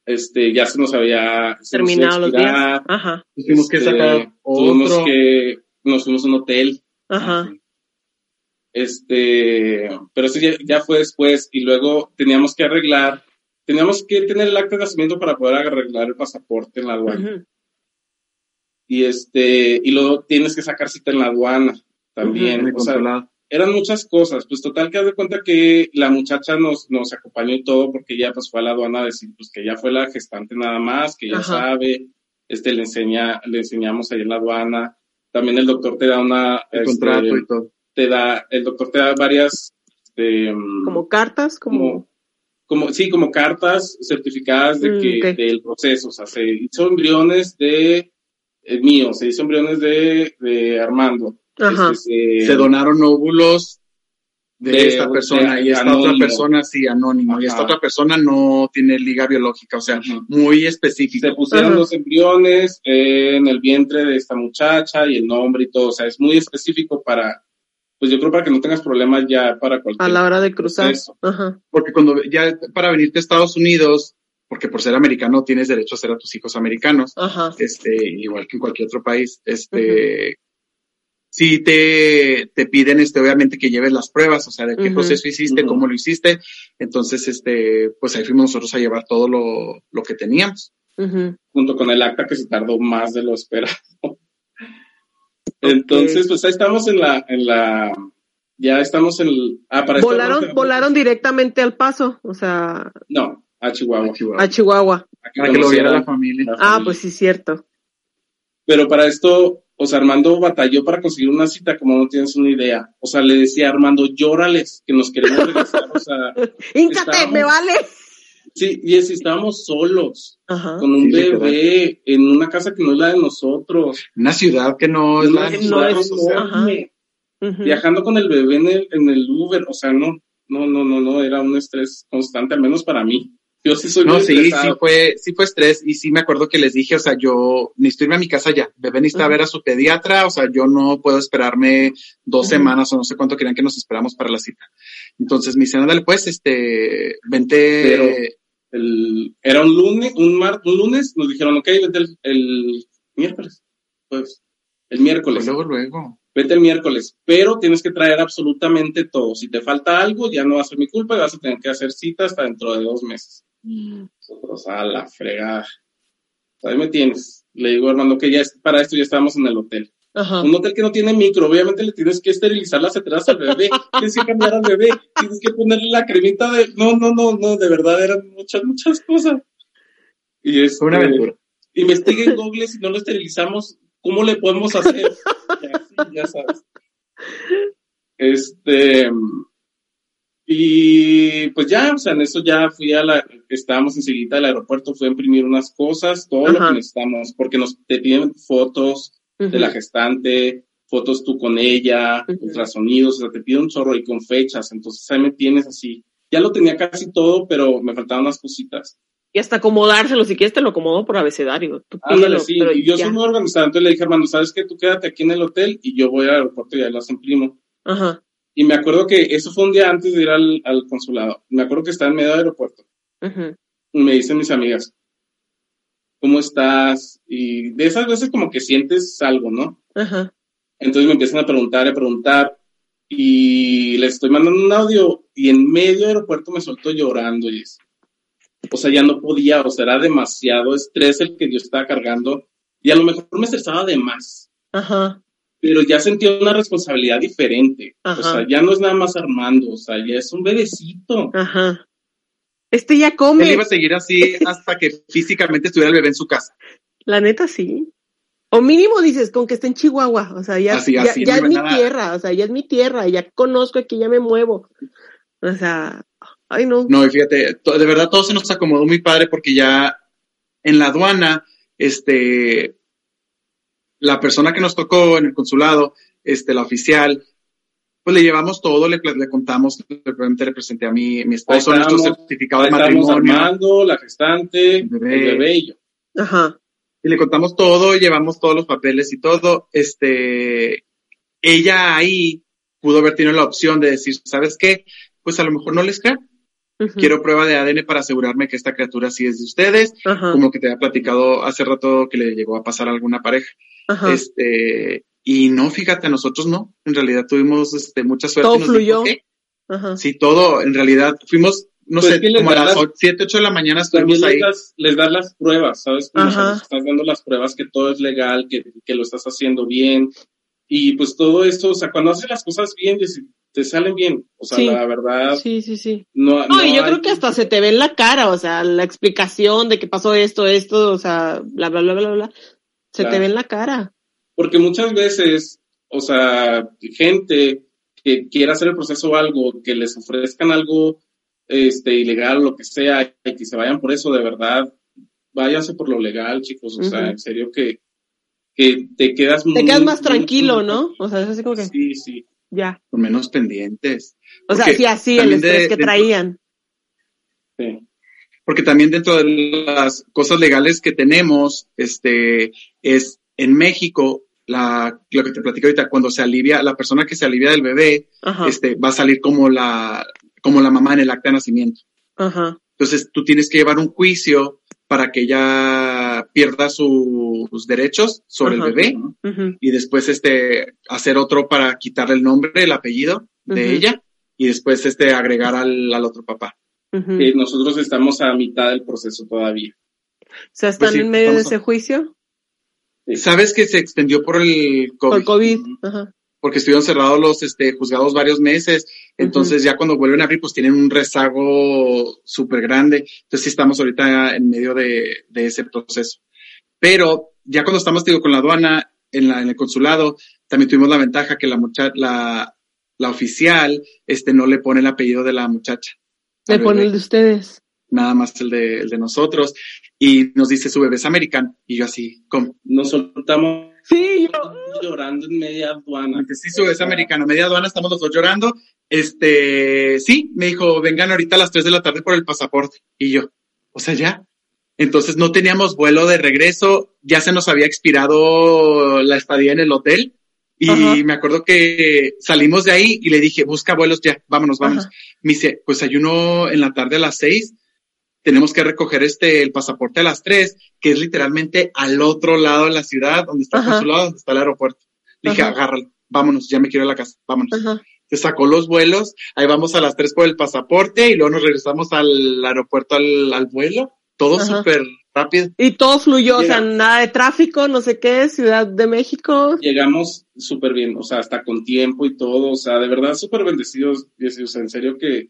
B: este, ya se nos había se nos
A: Terminado los días. Ajá.
C: Tuvimos que
B: Este,
C: sacar
B: tuvimos que, nos fuimos a un hotel,
A: Ajá.
B: este, pero eso ya, ya fue después y luego teníamos que arreglar, teníamos que tener el acta de nacimiento para poder arreglar el pasaporte en la aduana. Y este, y luego tienes que sacar cita en la aduana también. o sea. Eran muchas cosas. Pues total que haz de cuenta que la muchacha nos, nos acompañó y todo porque ella pues fue a la aduana a decir pues que ya fue la gestante nada más, que ya
A: Ajá.
B: sabe, este le enseña, le enseñamos ahí en la aduana. También el doctor te da una,
C: El
B: este,
C: contrato y todo.
B: te da, el doctor te da varias, este,
A: Como cartas, como.
B: como, sí, como cartas certificadas de
A: Mm,
B: que, del proceso. O sea, se hizo embriones de, eh, mío, se hizo embriones de, de Armando.
A: Ajá.
B: Este, se-
C: Se donaron óvulos de,
B: De-
C: esta persona
B: de
C: y esta
B: anónimo.
C: otra persona sí, anónimo. Y esta
B: Ajá.
C: otra persona no tiene liga biológica, o sea,
B: Ujú.
C: muy específico.
B: se pusieron
A: Ajá.
B: los embriones en el vientre de esta muchacha y el nombre y todo. O sea, es muy específico para, pues yo creo para que no tengas problemas ya para cualquier
A: A la hora de cruzar. Ajá.
C: Porque cuando ya para venirte a Estados Unidos, porque por ser americano tienes derecho a ser a tus hijos americanos,
A: Ajá.
C: este, igual que en cualquier otro país, este, sí te, te piden, este, obviamente que lleves las pruebas, o sea, de qué
A: Ujú.
C: proceso hiciste, cómo lo hiciste. Entonces, este, pues ahí fuimos nosotros a llevar todo lo, lo que teníamos.
B: Junto con el acta que se tardó más de lo esperado. Entonces, pues ahí estamos en la, en la, ya estamos en el, ah, para
A: Volaron,
B: no,
A: volaron directamente al paso, o sea,
B: No, a Chihuahua.
C: Chihuahua.
A: a Chihuahua.
C: Para que lo viera la familia.
B: la
A: Ah,
B: familia.
A: pues sí, cierto.
B: Pero para esto, o sea, Armando batalló para conseguir una cita, como no tienes una idea. O sea, le decía a Armando, llórales, que nos queremos regresar. O sea,
A: Híncate,
B: Estábamos-
A: me vale.
B: Sí, y es, estábamos solos,
A: Ajá.
B: con un
C: Sí,
B: bebé, en una casa que no es la de nosotros.
C: Una ciudad que no es la de
A: no
B: ciudad
A: es-
C: nosotros.
B: Viajando con el bebé en el, en el Uber, o sea, no, no, no, no, no, era un estrés constante, al menos para mí. Yo sí soy
C: No,
B: muy
C: sí, sí fue, sí fue estrés y sí me acuerdo que les dije, o sea, yo necesito irme a mi casa ya, bebé necesita
A: Ujú.
C: ver a su pediatra, o sea, yo no puedo esperarme dos semanas o no sé cuánto querían que nos esperamos para la cita. Entonces me dicen, ándale pues, este, vente,
B: El, era un lunes, un mar, un lunes, nos dijeron, ok, vete el, el miércoles. Pues, el miércoles.
C: pues luego, luego.
B: vete el miércoles, pero tienes que traer absolutamente todo. Si te falta algo, ya no va a ser mi culpa y vas a tener que hacer cita hasta dentro de dos meses. Nosotros a la fregada. Ahí me tienes. Le digo, Armando, que ya es- para esto ya estábamos en el hotel.
A: Ajá.
B: Un hotel que no tiene micro, obviamente le tienes que esterilizar las entradas al bebé, tienes que cambiar al bebé, tienes que ponerle la cremita de... No, no, no, no, de verdad eran muchas, muchas cosas. Y es
C: una aventura.
B: investiga en Google si no lo esterilizamos, ¿cómo le podemos hacer? ya sabes. Este, y pues ya, o sea, en eso ya fui a la, estábamos enseguida al aeropuerto, fui a imprimir unas cosas, todo lo que necesitamos, porque nos te piden fotos de la gestante, fotos tú con ella,
A: Ujú.
B: ultrasonidos, o sea, te piden un chorro y con fechas, entonces ahí me tienes así. Ya lo tenía casi todo, pero me faltaban unas cositas.
A: Y hasta acomodárselo, si quieres te lo acomodo por abecedario. Tú
B: Ándale,
A: pídelo,
B: sí,
A: pero
B: y yo
A: ya.
B: soy muy organizado, entonces le dije, hermano, ¿sabes qué? Tú quédate aquí en el hotel y yo voy al aeropuerto y ya las imprimo.
A: Ajá.
B: Y me acuerdo que eso fue un día antes de ir al, al consulado. Me acuerdo que estaba en medio del aeropuerto. Y me dicen mis amigas, ¿cómo estás? Y de esas veces como que sientes algo, ¿no? Entonces me empiezan a preguntar, a preguntar. Y les estoy mandando un audio y en medio del aeropuerto me soltó llorando. Y es, o sea, ya no podía, o sea, era demasiado estrés el que yo estaba cargando. Y a lo mejor me estresaba de más.
A: Ajá.
B: Pero ya sentía una responsabilidad diferente.
A: Ajá.
B: O sea, ya no es nada más Armando, o sea, ya es un bebecito.
A: Ajá. Este ya
C: Él
A: come.
C: iba a seguir así hasta que físicamente estuviera el bebé en su casa.
A: La neta sí. O mínimo dices, con que esté en Chihuahua. O sea, ya,
C: Así,
A: ya,
C: así,
A: ya
C: no
A: es mi
C: nada.
A: tierra. O sea, ya es mi tierra. Ya conozco aquí, ya me muevo. O sea, ay no.
C: No, y fíjate, de verdad todo se nos acomodó muy padre porque ya en la aduana, este, la persona que nos tocó en el consulado, este, la oficial, pues le llevamos todo, le, le contamos, le, le presenté a mi, mi esposo nuestro certificado de matrimonio
B: Armando, la gestante, el
C: bebé.
B: bebé, y yo.
A: Ajá.
C: y le contamos todo, llevamos todos los papeles y todo, este, ella ahí pudo haber tenido la opción de decir, ¿sabes qué? Pues a lo mejor no les creo. Quiero prueba de ADN para asegurarme que esta criatura sí es de ustedes. Como que te había platicado hace rato que le llegó a pasar a alguna pareja.
A: Ajá.
C: Este, y no, fíjate, nosotros no. En realidad tuvimos este, mucha suerte.
A: Todo
C: nos dijo,
A: fluyó. Ajá.
C: Sí, todo, en realidad, fuimos, no
B: Pues
C: sé,
B: es que les
C: como a las
B: las-
C: 7, 8 de la mañana
B: También
C: estuvimos
B: les
C: ahí.
B: das, les das las pruebas, ¿sabes? Como sabes, estás dando las pruebas que todo es legal, que, que lo estás haciendo bien. Y pues todo esto, o sea, cuando haces las cosas bien, te, salen bien. O sea,
A: Sí.
B: la verdad,
A: Sí, sí, sí.
B: no,
A: No, y yo
B: hay-
A: creo que hasta se te ve en la cara, o sea, la explicación de que pasó esto, esto, o sea, bla, bla, bla, bla, bla. Se te ve en la cara.
B: Porque muchas veces, o sea, gente que quiera hacer el proceso o algo, que les ofrezcan algo este, ilegal o lo que sea, y que se vayan por eso, de verdad, váyanse por lo legal, chicos. O sea, en serio que, que te quedas
A: Te
B: muy-
A: quedas más
B: muy-
A: tranquilo, ¿no? O sea, es así como que,
B: Sí, sí.
A: ya.
C: Con menos pendientes.
A: O sea, sí, así el
C: de-
A: estrés que
C: de-
A: traían.
B: sí.
C: Porque también dentro de las cosas legales que tenemos, este, es en México, la, lo que te platico ahorita, cuando se alivia, la persona que se alivia del bebé,
A: Ajá,
C: este, va a salir como la, como la mamá en el acta de nacimiento.
A: ajá,
C: Entonces tú tienes que llevar un juicio para que ella pierda sus derechos sobre
A: Ajá.
C: el bebé y después este hacer otro para quitarle el nombre, el apellido de ella y después este agregar al, al otro papá.
B: Eh, nosotros estamos a mitad del proceso todavía.
A: O sea, están
C: Pues sí,
A: en medio de
C: a-
A: ese juicio.
C: Sabes que se extendió por el COVID,
A: por COVID. Ajá.
C: porque estuvieron cerrados los este, juzgados varios meses, entonces ya cuando vuelven a abrir pues tienen un rezago súper grande, entonces sí estamos ahorita en medio de, de ese proceso. Pero ya cuando estamos digo, con la aduana, en, la, en el consulado, también tuvimos la ventaja que la muchacha, la, la oficial, este, no le pone el apellido de la muchacha.
A: Le
C: al
A: ponen el de ustedes.
C: nada más el de, el de nosotros. Y nos dice, su bebé es americano. Y yo así, ¿cómo?
B: Nos soltamos
A: Sí, yo.
B: llorando en media aduana.
C: Antes sí, su bebé es americano. Media aduana, estamos los dos llorando. Este, sí, me dijo, vengan ahorita a las 3 de la tarde por el pasaporte. Y yo, o sea, ya. Entonces no teníamos vuelo de regreso, ya se nos había expirado la estadía en el hotel. Y
A: Ajá.
C: me acuerdo que salimos de ahí y le dije, busca vuelos ya, vámonos, vámonos.
A: Ajá.
C: Me dice, pues hay uno en la tarde a las seis, tenemos que recoger este, el pasaporte a las tres, que es literalmente al otro lado de la ciudad, donde está el consulado, donde está el aeropuerto. Le dije, agárralo, vámonos, ya me quiero ir a la casa, vámonos.
A: Ajá.
C: Se sacó los vuelos, ahí vamos a las tres por el pasaporte y luego nos regresamos al aeropuerto al, al vuelo, todo súper rápido.
A: Y todo fluyó, o sea, nada de tráfico, no sé qué, Ciudad de México.
B: Llegamos súper bien, o sea, hasta con tiempo y todo, o sea, de verdad súper bendecidos, o sea, en serio que,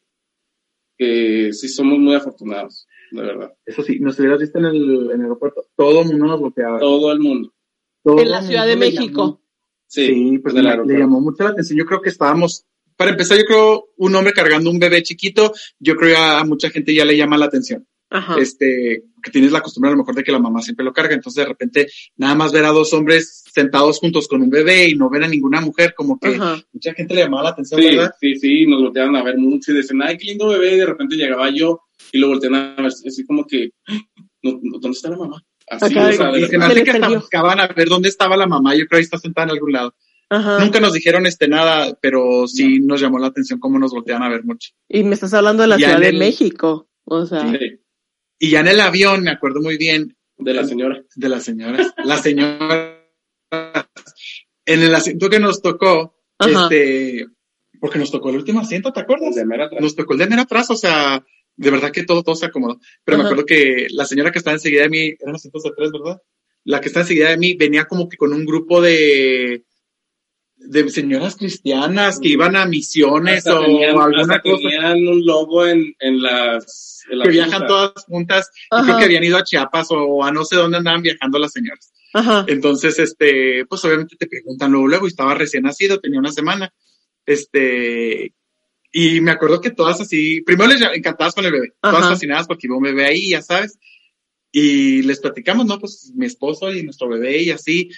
B: que sí somos muy afortunados, de verdad.
C: Eso sí, nos hubieras visto en el, en el aeropuerto, todo el mundo nos bloqueaba.
B: Todo el mundo.
C: Todo
A: En la Ciudad de México.
C: llamó.
B: Sí,
C: Sí, pues
B: del
C: le, le llamó mucho la atención. Yo creo que estábamos, para empezar, yo creo un hombre cargando un bebé chiquito, yo creo que a mucha gente ya le llama la atención.
A: Ajá.
C: Este, que tienes la costumbre a lo mejor de que la mamá siempre lo carga. Entonces, de repente, nada más ver a dos hombres sentados juntos con un bebé y no ver a ninguna mujer, como que
A: Ajá.
C: mucha gente le llamaba la atención,
B: Sí,
C: ¿verdad?
B: sí, sí, nos volteaban a ver mucho y decían, ay, qué lindo bebé, y de repente llegaba yo y lo volteaban a ver, así como que, no, no, ¿dónde está la mamá? Así,
A: Acá
B: o sea,
C: Y se me hace que hasta buscaban a ver dónde estaba la mamá. Yo creo que ahí está sentada en algún lado.
A: Ajá.
C: Nunca nos dijeron este nada, pero sí nos llamó la atención cómo nos voltean a ver mucho.
A: Y me estás hablando de la Ciudad de
C: el-
A: México. O sea,
B: Sí,
C: Y ya en el avión, me acuerdo muy bien
B: de la señora.
C: de las señoras. Las señoras. En el asiento que nos tocó,
A: Ajá.
C: este, porque nos tocó el último asiento, ¿te acuerdas?
B: De mera atrás.
C: Nos tocó el de mero atrás, o sea, de verdad que todo, todo se acomodó. Pero me acuerdo que la señora que estaba enseguida de mí, eran asientos de tres, ¿verdad? La que está enseguida de mí venía como que con un grupo de, de señoras cristianas que iban a misiones
B: Hasta
C: o
B: tenían,
C: alguna
B: hasta
C: cosa.
B: tenían un logo en, en las... en la
C: Que viajan todas juntas. Yo creo que habían ido a Chiapas o a no sé dónde andaban viajando las señoras.
A: ajá.
C: Entonces, este, pues obviamente te preguntan luego, luego, y estaba recién nacido, tenía una semana. Este, y me acuerdo que todas así, primero les encantadas con el bebé, todas fascinadas porque iba un bebé ahí, ya sabes. Y les platicamos, ¿no? Pues mi esposo y nuestro bebé y así.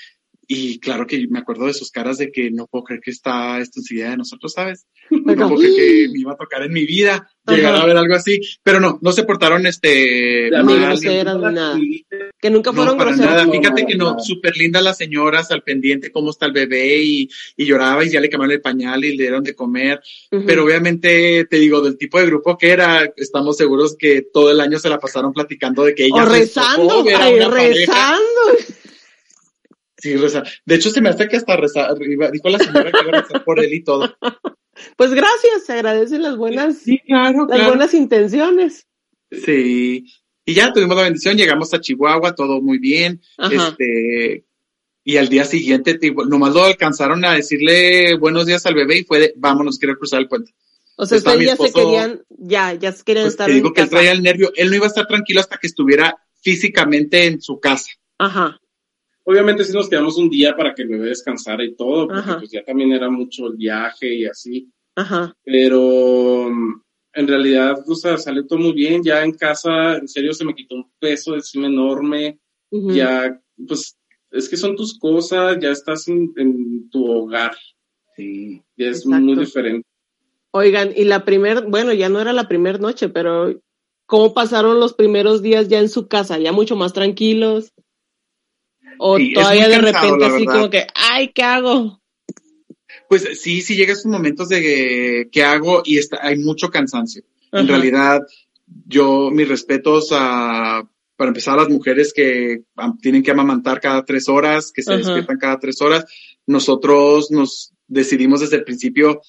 C: Y claro que me acuerdo de sus caras de que no puedo creer que está esto enseguida de nosotros, ¿sabes? No puedo creer que me iba a tocar en mi vida llegar
A: Ajá.
C: a ver algo así. Pero no, no se portaron este
B: Ya,
A: Ni
C: mal,
A: groseras ni nada. Que nunca
C: no,
A: fueron
C: para
A: groseros.
C: nada.
B: No,
C: Fíjate
B: no,
C: que no,
B: no.
C: súper lindas las señoras al pendiente cómo está el bebé y, y lloraba y ya le cambiaron el pañal y le dieron de comer.
A: Ujú.
C: Pero obviamente, te digo, del tipo de grupo que era, estamos seguros que todo el año se la pasaron platicando de que ella
A: o rezando, ay, rezando.
C: Sí, reza. De hecho, se me hace que hasta rezar, dijo la señora que iba a rezar por él y todo.
A: Pues gracias, se agradecen las buenas,
C: Sí, claro,
A: las buenas intenciones.
C: Sí. Y ya tuvimos la bendición, llegamos a Chihuahua, todo muy bien.
A: Ajá.
C: Este, y al día siguiente, te digo, nomás lo alcanzaron a decirle buenos días al bebé y fue de, vámonos, quiero cruzar el puente.
A: O sea, ustedes ya se querían, ya, ya se querían
C: Pues
A: estar
C: te digo
A: en
C: que él traía el nervio, él no iba a estar tranquilo hasta que estuviera físicamente en su casa.
A: Ajá,
B: Obviamente sí nos quedamos un día para que el bebé descansara y todo, porque
A: Ajá.
B: pues ya también era mucho el viaje y así.
A: ajá.
B: Pero en realidad, o sea, salió todo muy bien. Ya en casa, en serio, se me quitó un peso encima enorme. Ya, pues, es que son tus cosas, ya estás en, en tu hogar.
C: Sí.
B: Ya es
A: Exacto.
B: muy diferente.
A: Oigan, y la primer, bueno, ya no era la primer noche, pero ¿cómo pasaron los primeros días ya en su casa? ¿Ya mucho más tranquilos? ¿O
C: Sí,
A: todavía de
C: cansado,
A: repente así como que, ay, ¿qué hago?
C: Pues sí, sí llega esos momentos de que hago y está, hay mucho cansancio. En realidad, yo, mis respetos a, para empezar, a las mujeres que tienen que amamantar cada tres horas, que se
A: Ajá.
C: despiertan cada tres horas. Nosotros nos decidimos desde el principio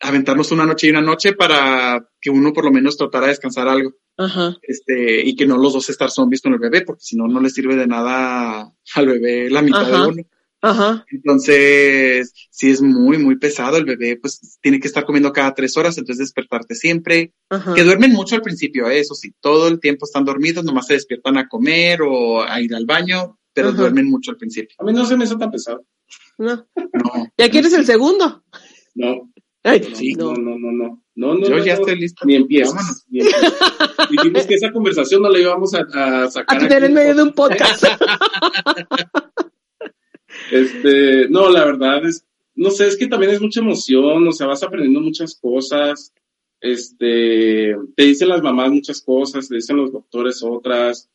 C: aventarnos una noche y una noche para que uno por lo menos tratara de descansar algo.
A: Ajá,
C: Este, y que no los dos estar zombies con el bebé, porque si no, no le sirve de nada al bebé la mitad
A: Ajá.
C: de uno.
A: ajá,
C: Entonces, si es muy, muy pesado, el bebé pues tiene que estar comiendo cada tres horas, entonces despertarte siempre.
A: ajá.
C: Que duermen mucho al principio, ¿eh? eso sí, todo el tiempo están dormidos, nomás se despiertan a comer o a ir al baño, pero
A: Ajá.
C: duermen mucho al principio.
B: A mí no se me hizo tan pesado.
A: No.
C: No.
A: ¿Ya quieres el segundo?
B: No,
A: Ay,
B: no,
C: Sí.
B: no,
A: no.
B: no, no, no.
C: Yo
B: no,
C: ya
B: no,
C: estoy listo.
B: Ni empiezas.
C: Vámonos.
B: ni empiezas. Dijimos que esa conversación no la íbamos a, a sacar.
A: A tener
B: aquí.
A: en medio de un podcast.
B: Este, no, la verdad es, no sé, es que también es mucha emoción, o sea, vas aprendiendo muchas cosas, este, te dicen las mamás muchas cosas, te dicen los doctores otras,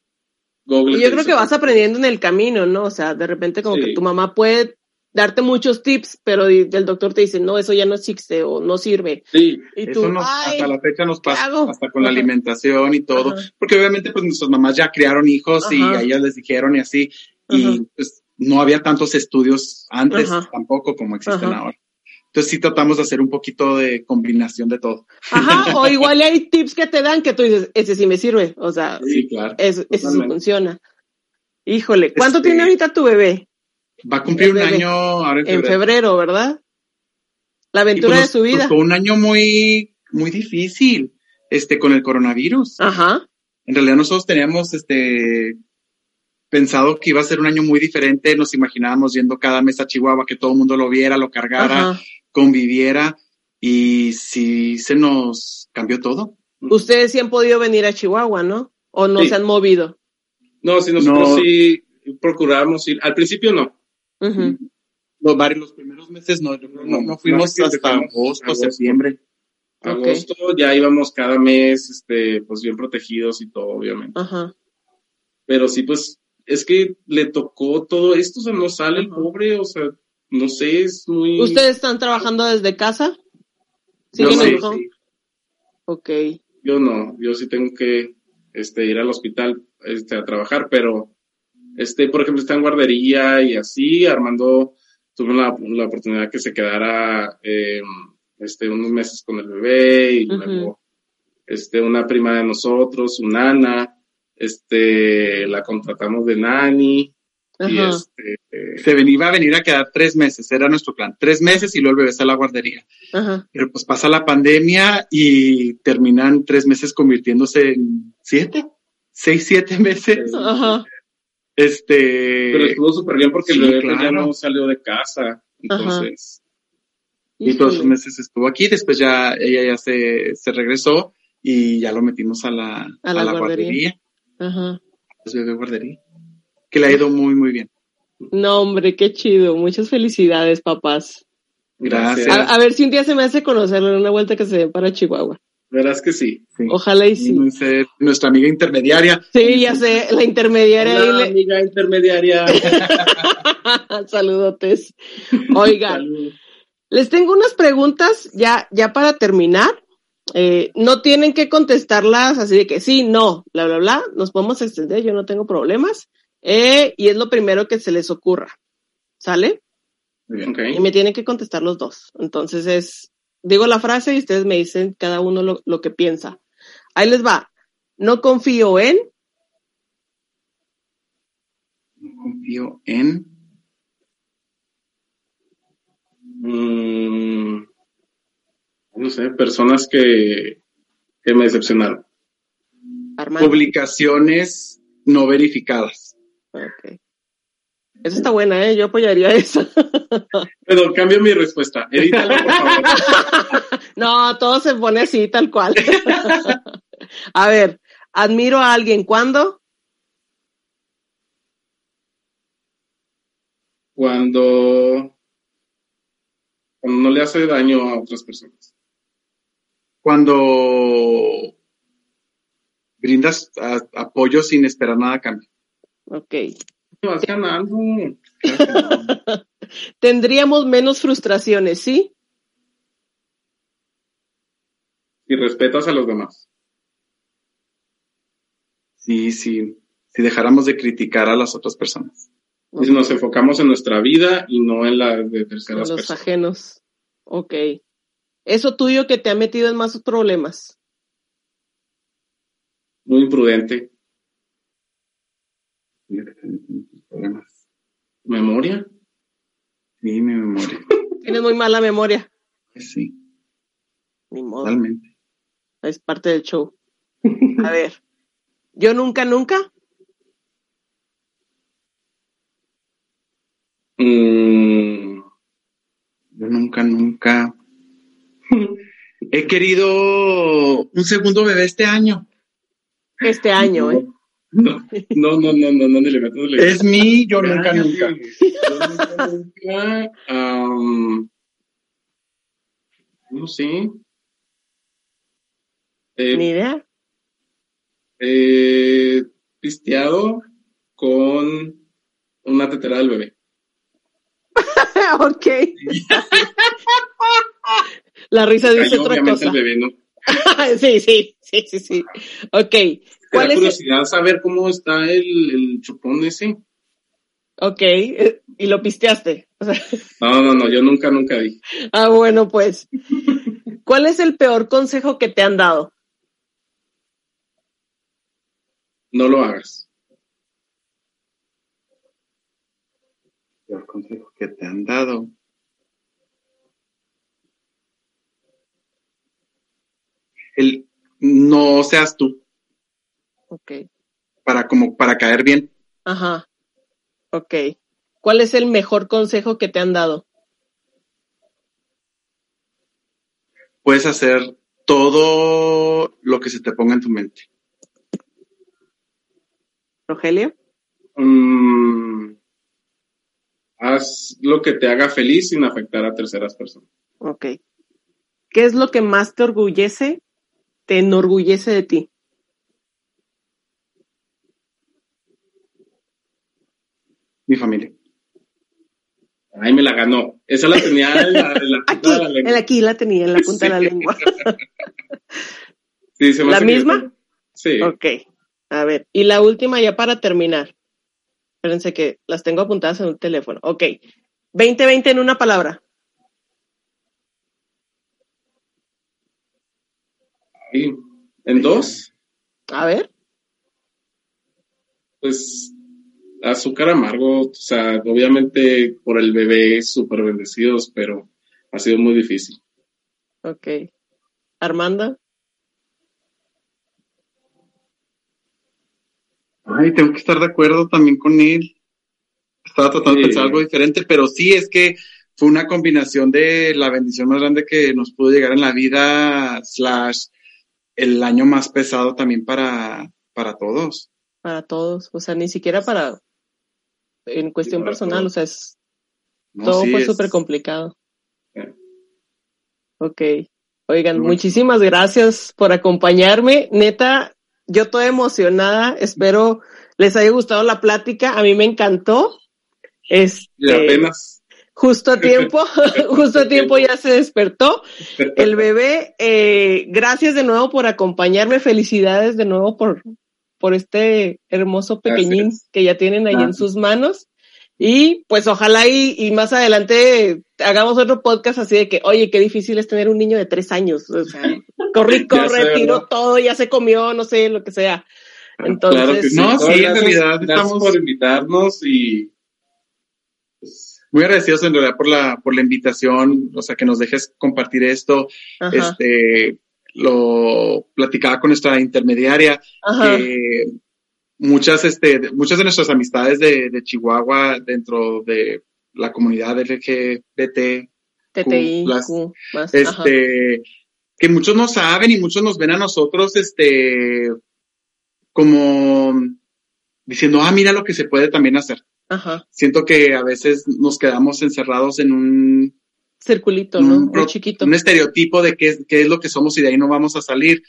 B: Google.
A: Y yo creo que vas aprendiendo en el camino, ¿no? O sea, de repente como
B: Sí.
A: que tu mamá puede darte muchos tips, pero el doctor te dice, no, eso ya no existe o no sirve.
B: Sí,
A: Y tú,
C: Eso nos,
A: ay,
C: hasta la fecha nos
A: ¿qué
C: pasa, hasta con la alimentación y todo,
A: Ajá.
C: porque obviamente pues nuestras mamás ya criaron hijos y a ellas les dijeron y así, y pues no había tantos estudios antes tampoco como existen ahora. Entonces sí tratamos de hacer un poquito de combinación de todo.
A: Ajá, o igual hay tips que te dan que tú dices, ese sí me sirve. O sea,
C: Sí, claro.
A: eso, ese sí funciona. Híjole, ¿cuánto
C: Este,
A: tiene ahorita tu bebé?
C: Va a cumplir un año ahora en
A: En
C: febrero.
A: ¿verdad? La aventura
C: pues,
A: de su
C: nos
A: vida.
C: tocó un año muy, muy difícil, este, con el coronavirus.
A: Ajá,
C: En realidad nosotros teníamos, este, pensado que iba a ser un año muy diferente. Nos imaginábamos yendo cada mes a Chihuahua, que todo el mundo lo viera, lo cargara,
A: ajá.
C: conviviera. Y sí se nos cambió todo.
A: Ustedes sí han podido venir a Chihuahua, ¿no? O no
B: Sí.
A: se han movido.
B: no, sí, nosotros
C: No.
B: sí procuramos ir, al principio no,
A: Ujú.
C: Los, varios, los primeros meses no, no, no fuimos hasta agosto,
B: agosto.
C: septiembre.
B: Agosto ya íbamos cada mes, este, pues bien protegidos y todo, obviamente.
A: Ajá.
B: Pero sí, pues, es que le tocó todo esto, o sea, no sale el pobre, o sea, no sé, es muy...
A: ¿Ustedes están trabajando desde casa?
B: Yo
A: ¿Siguen
B: sí,
A: en home?
B: sí.
A: Ok.
B: Yo no, yo sí tengo que este, ir al hospital este, a trabajar, pero, este, por ejemplo, está en guardería y así, Armando tuvo la, la oportunidad que se quedara eh, este, unos meses con el bebé y luego este, una prima de nosotros, una nana, este, la contratamos de nani y este, eh,
C: Se ven- iba a venir a quedar tres meses, era nuestro plan. Tres meses y luego el bebé está a la guardería.
A: Ajá.
C: Pero pues pasa la pandemia y terminan tres meses convirtiéndose en siete, seis, siete meses.
A: Ajá.
C: Este.
B: pero estuvo súper bien porque
C: sí,
B: el bebé pues, ya no salió de casa, entonces...
C: Y todos
A: Híjole.
C: meses estuvo aquí, después ya ella ya se, se regresó y ya lo metimos a la,
A: A la guardería. Ajá.
C: Pues bebé guardería. Que le ha ido muy, muy bien.
A: No, hombre, qué chido. Muchas felicidades, papás.
C: Gracias.
A: A, a ver si un día se me hace conocerlo en una vuelta que se den para Chihuahua.
B: Verás que sí.
C: Sí.
A: Ojalá y sí.
C: Nuestra amiga intermediaria.
A: Sí, ya sé, la intermediaria le...
B: amiga intermediaria.
A: Saludotes. Oigan,
B: Salud.
A: les tengo unas preguntas ya, ya para terminar. Eh, no tienen que contestarlas así de que sí, no, bla, bla, bla. Nos podemos extender, yo no tengo problemas. Eh, y es lo primero que se les ocurra. ¿Sale?
C: Muy bien.
B: Ok.
A: Y me tienen que contestar los dos. Entonces es, digo la frase y ustedes me dicen cada uno lo, lo que piensa. Ahí les va. No confío en,
C: No confío en.
B: Mm, no sé, personas que, que me decepcionaron.
A: Armando.
C: Publicaciones no verificadas.
A: Ok. Esa está buena, ¿eh? Yo apoyaría esa.
B: Pero cambio mi respuesta. Edítalo, por favor.
A: no, todo se pone así, tal cual. a ver, admiro a alguien cuando.
B: Cuando, cuando no le hace daño a otras personas.
C: Cuando brindas a- apoyo sin esperar nada a cambio.
A: Ok.
B: Vas ganando.
A: Tendríamos menos frustraciones, ¿sí?
B: Y respetas a los demás.
C: Sí, sí. Si dejáramos de criticar a las otras personas.
B: Y nos enfocamos en nuestra vida y no en la de terceras
A: los
B: personas.
A: ajenos. Ok. Eso tuyo que te ha metido en más problemas.
B: Muy imprudente.
C: Problemas.
B: Memoria.
C: Sí, mi memoria.
A: Tienes muy mala memoria.
C: Sí,
A: Ni modo.
C: totalmente.
A: Es parte del show. A ver. Yo nunca, nunca.
B: Mm,
C: Yo nunca, nunca. He querido un segundo bebé este año.
A: Este año, ¿eh?
B: No, no, no, no, no, no, ni le metas, no le.
C: Es mi, yo nunca, nunca.
B: Yo nunca, nunca, am, no sé. Eh,
A: Ni idea.
B: eh, pisteado con una tetera del bebé.
A: ok. La risa dice
B: Cayó,
A: otra cosa.
B: el bebé, ¿no?
A: sí, sí, sí, sí, sí. Ok.
B: Me
A: ¿Cuál
B: da
A: es?
B: curiosidad saber cómo está el, el chupón ese.
A: Ok. eh, Y lo pisteaste. O sea,
B: No, no, no, yo nunca, nunca vi.
A: ah, bueno, pues. ¿Cuál es el peor consejo que te han dado?
B: No lo hagas.
C: El consejo que te han dado. El no seas tú
A: Ok.
C: para como para caer bien.
A: Ajá. Ok. ¿Cuál es el mejor consejo que te han dado?
C: Puedes hacer todo lo que se te ponga en tu mente.
A: Rogelio.
B: Mm, haz lo que te haga feliz sin afectar a terceras personas.
A: Ok. ¿Qué es lo que más te orgullece, te enorgullece de ti?
C: Mi familia.
B: Ay, me la ganó. Esa la tenía en la, en la punta
A: Aquí,
B: de la
A: en
B: lengua.
A: aquí la tenía, en la punta de la lengua.
B: Sí, se me
A: ¿La misma?
B: Sí.
A: Ok. A ver. Y la última ya para terminar. Espérense que las tengo apuntadas en un teléfono. Ok. 20-20 en una palabra.
B: Sí. En dos,
A: A ver.
B: pues azúcar amargo, o sea, obviamente por el bebé súper bendecidos, pero ha sido muy difícil.
A: Ok. Armando.
C: Ay, tengo que estar de acuerdo también con él. Estaba tratando de pensar algo diferente, pero sí es que fue una combinación de la bendición más grande que nos pudo llegar en la vida, slash el año más pesado también para, para todos.
A: Para todos. O sea, ni siquiera para. En cuestión personal, o sea, es,
C: No,
A: todo
C: sí,
A: fue súper complicado.
B: Sí.
A: Ok. Oigan,
C: Bueno.
A: muchísimas gracias por acompañarme. Neta, yo estoy emocionada. Espero les haya gustado la plática. A mí me encantó. Este,
B: Y apenas.
A: justo a tiempo, justo a tiempo ya se despertó. El bebé, eh, gracias de nuevo por acompañarme. Felicidades de nuevo por, por este hermoso pequeñín
B: Gracias.
A: que ya tienen ahí en
C: Gracias.
A: sus manos. Y pues ojalá y, y más adelante hagamos otro podcast así de que, oye, qué difícil es tener un niño de tres años. O sea, corre,
B: Ya
A: corre,
B: sé,
A: tiró
B: ¿verdad?
A: todo, ya se comió, no sé, lo que sea. Entonces,
B: claro que sí.
C: No, sí, en realidad
B: gracias
C: estamos-
B: por invitarnos y pues,
C: Muy agradecidos en realidad por la, por la invitación, o sea, que nos dejes compartir esto.
A: ajá,
C: Este, lo platicaba con nuestra intermediaria,
A: ajá,
C: que muchas, este, muchas de nuestras amistades de, de Chihuahua dentro de la comunidad LGBT,
A: TTI,
C: las-
A: Q, más, ajá,
C: este, que muchos no saben y muchos nos ven a nosotros, este, como diciendo, ah, mira lo que se puede también hacer.
A: ajá,
C: Siento que a veces nos quedamos encerrados en un,
A: circulito, ¿no?
C: un,
A: Muy chiquito.
C: un estereotipo de qué es, qué es lo que somos y de ahí no vamos a salir.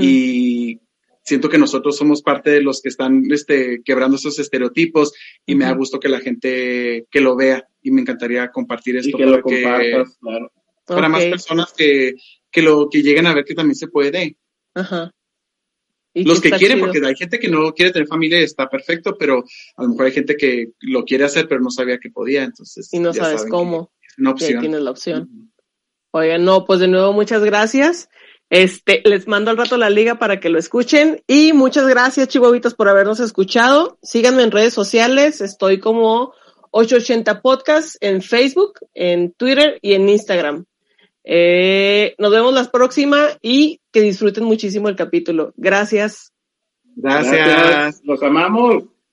C: Y siento que nosotros somos parte de los que están este, quebrando esos estereotipos y me da gusto que la gente que lo vea y me encantaría compartir
B: y
C: esto
B: lo
C: para, que-
B: compartas, claro.
C: para más personas que, que lo que lleguen a ver que también se puede.
A: Ajá. Y
C: Los que quieren,
A: chido.
C: porque hay gente que no quiere tener familia, está perfecto, pero a lo mejor hay gente que lo quiere hacer, pero no sabía que podía, entonces.
A: Y no
C: ya
A: sabes
C: saben
A: cómo.
C: Una
A: Y ahí
C: opción.
A: tienes la opción. Oigan, no, pues de nuevo muchas gracias. Este, les mando al rato la liga para que lo escuchen. Y muchas gracias, chihuahuitas, por habernos escuchado. Síganme en redes sociales. Estoy como 880 Podcast en Facebook, en Twitter y en Instagram. Eh, nos vemos la próxima y que disfruten muchísimo el capítulo. Gracias.
C: Gracias.
B: Los amamos.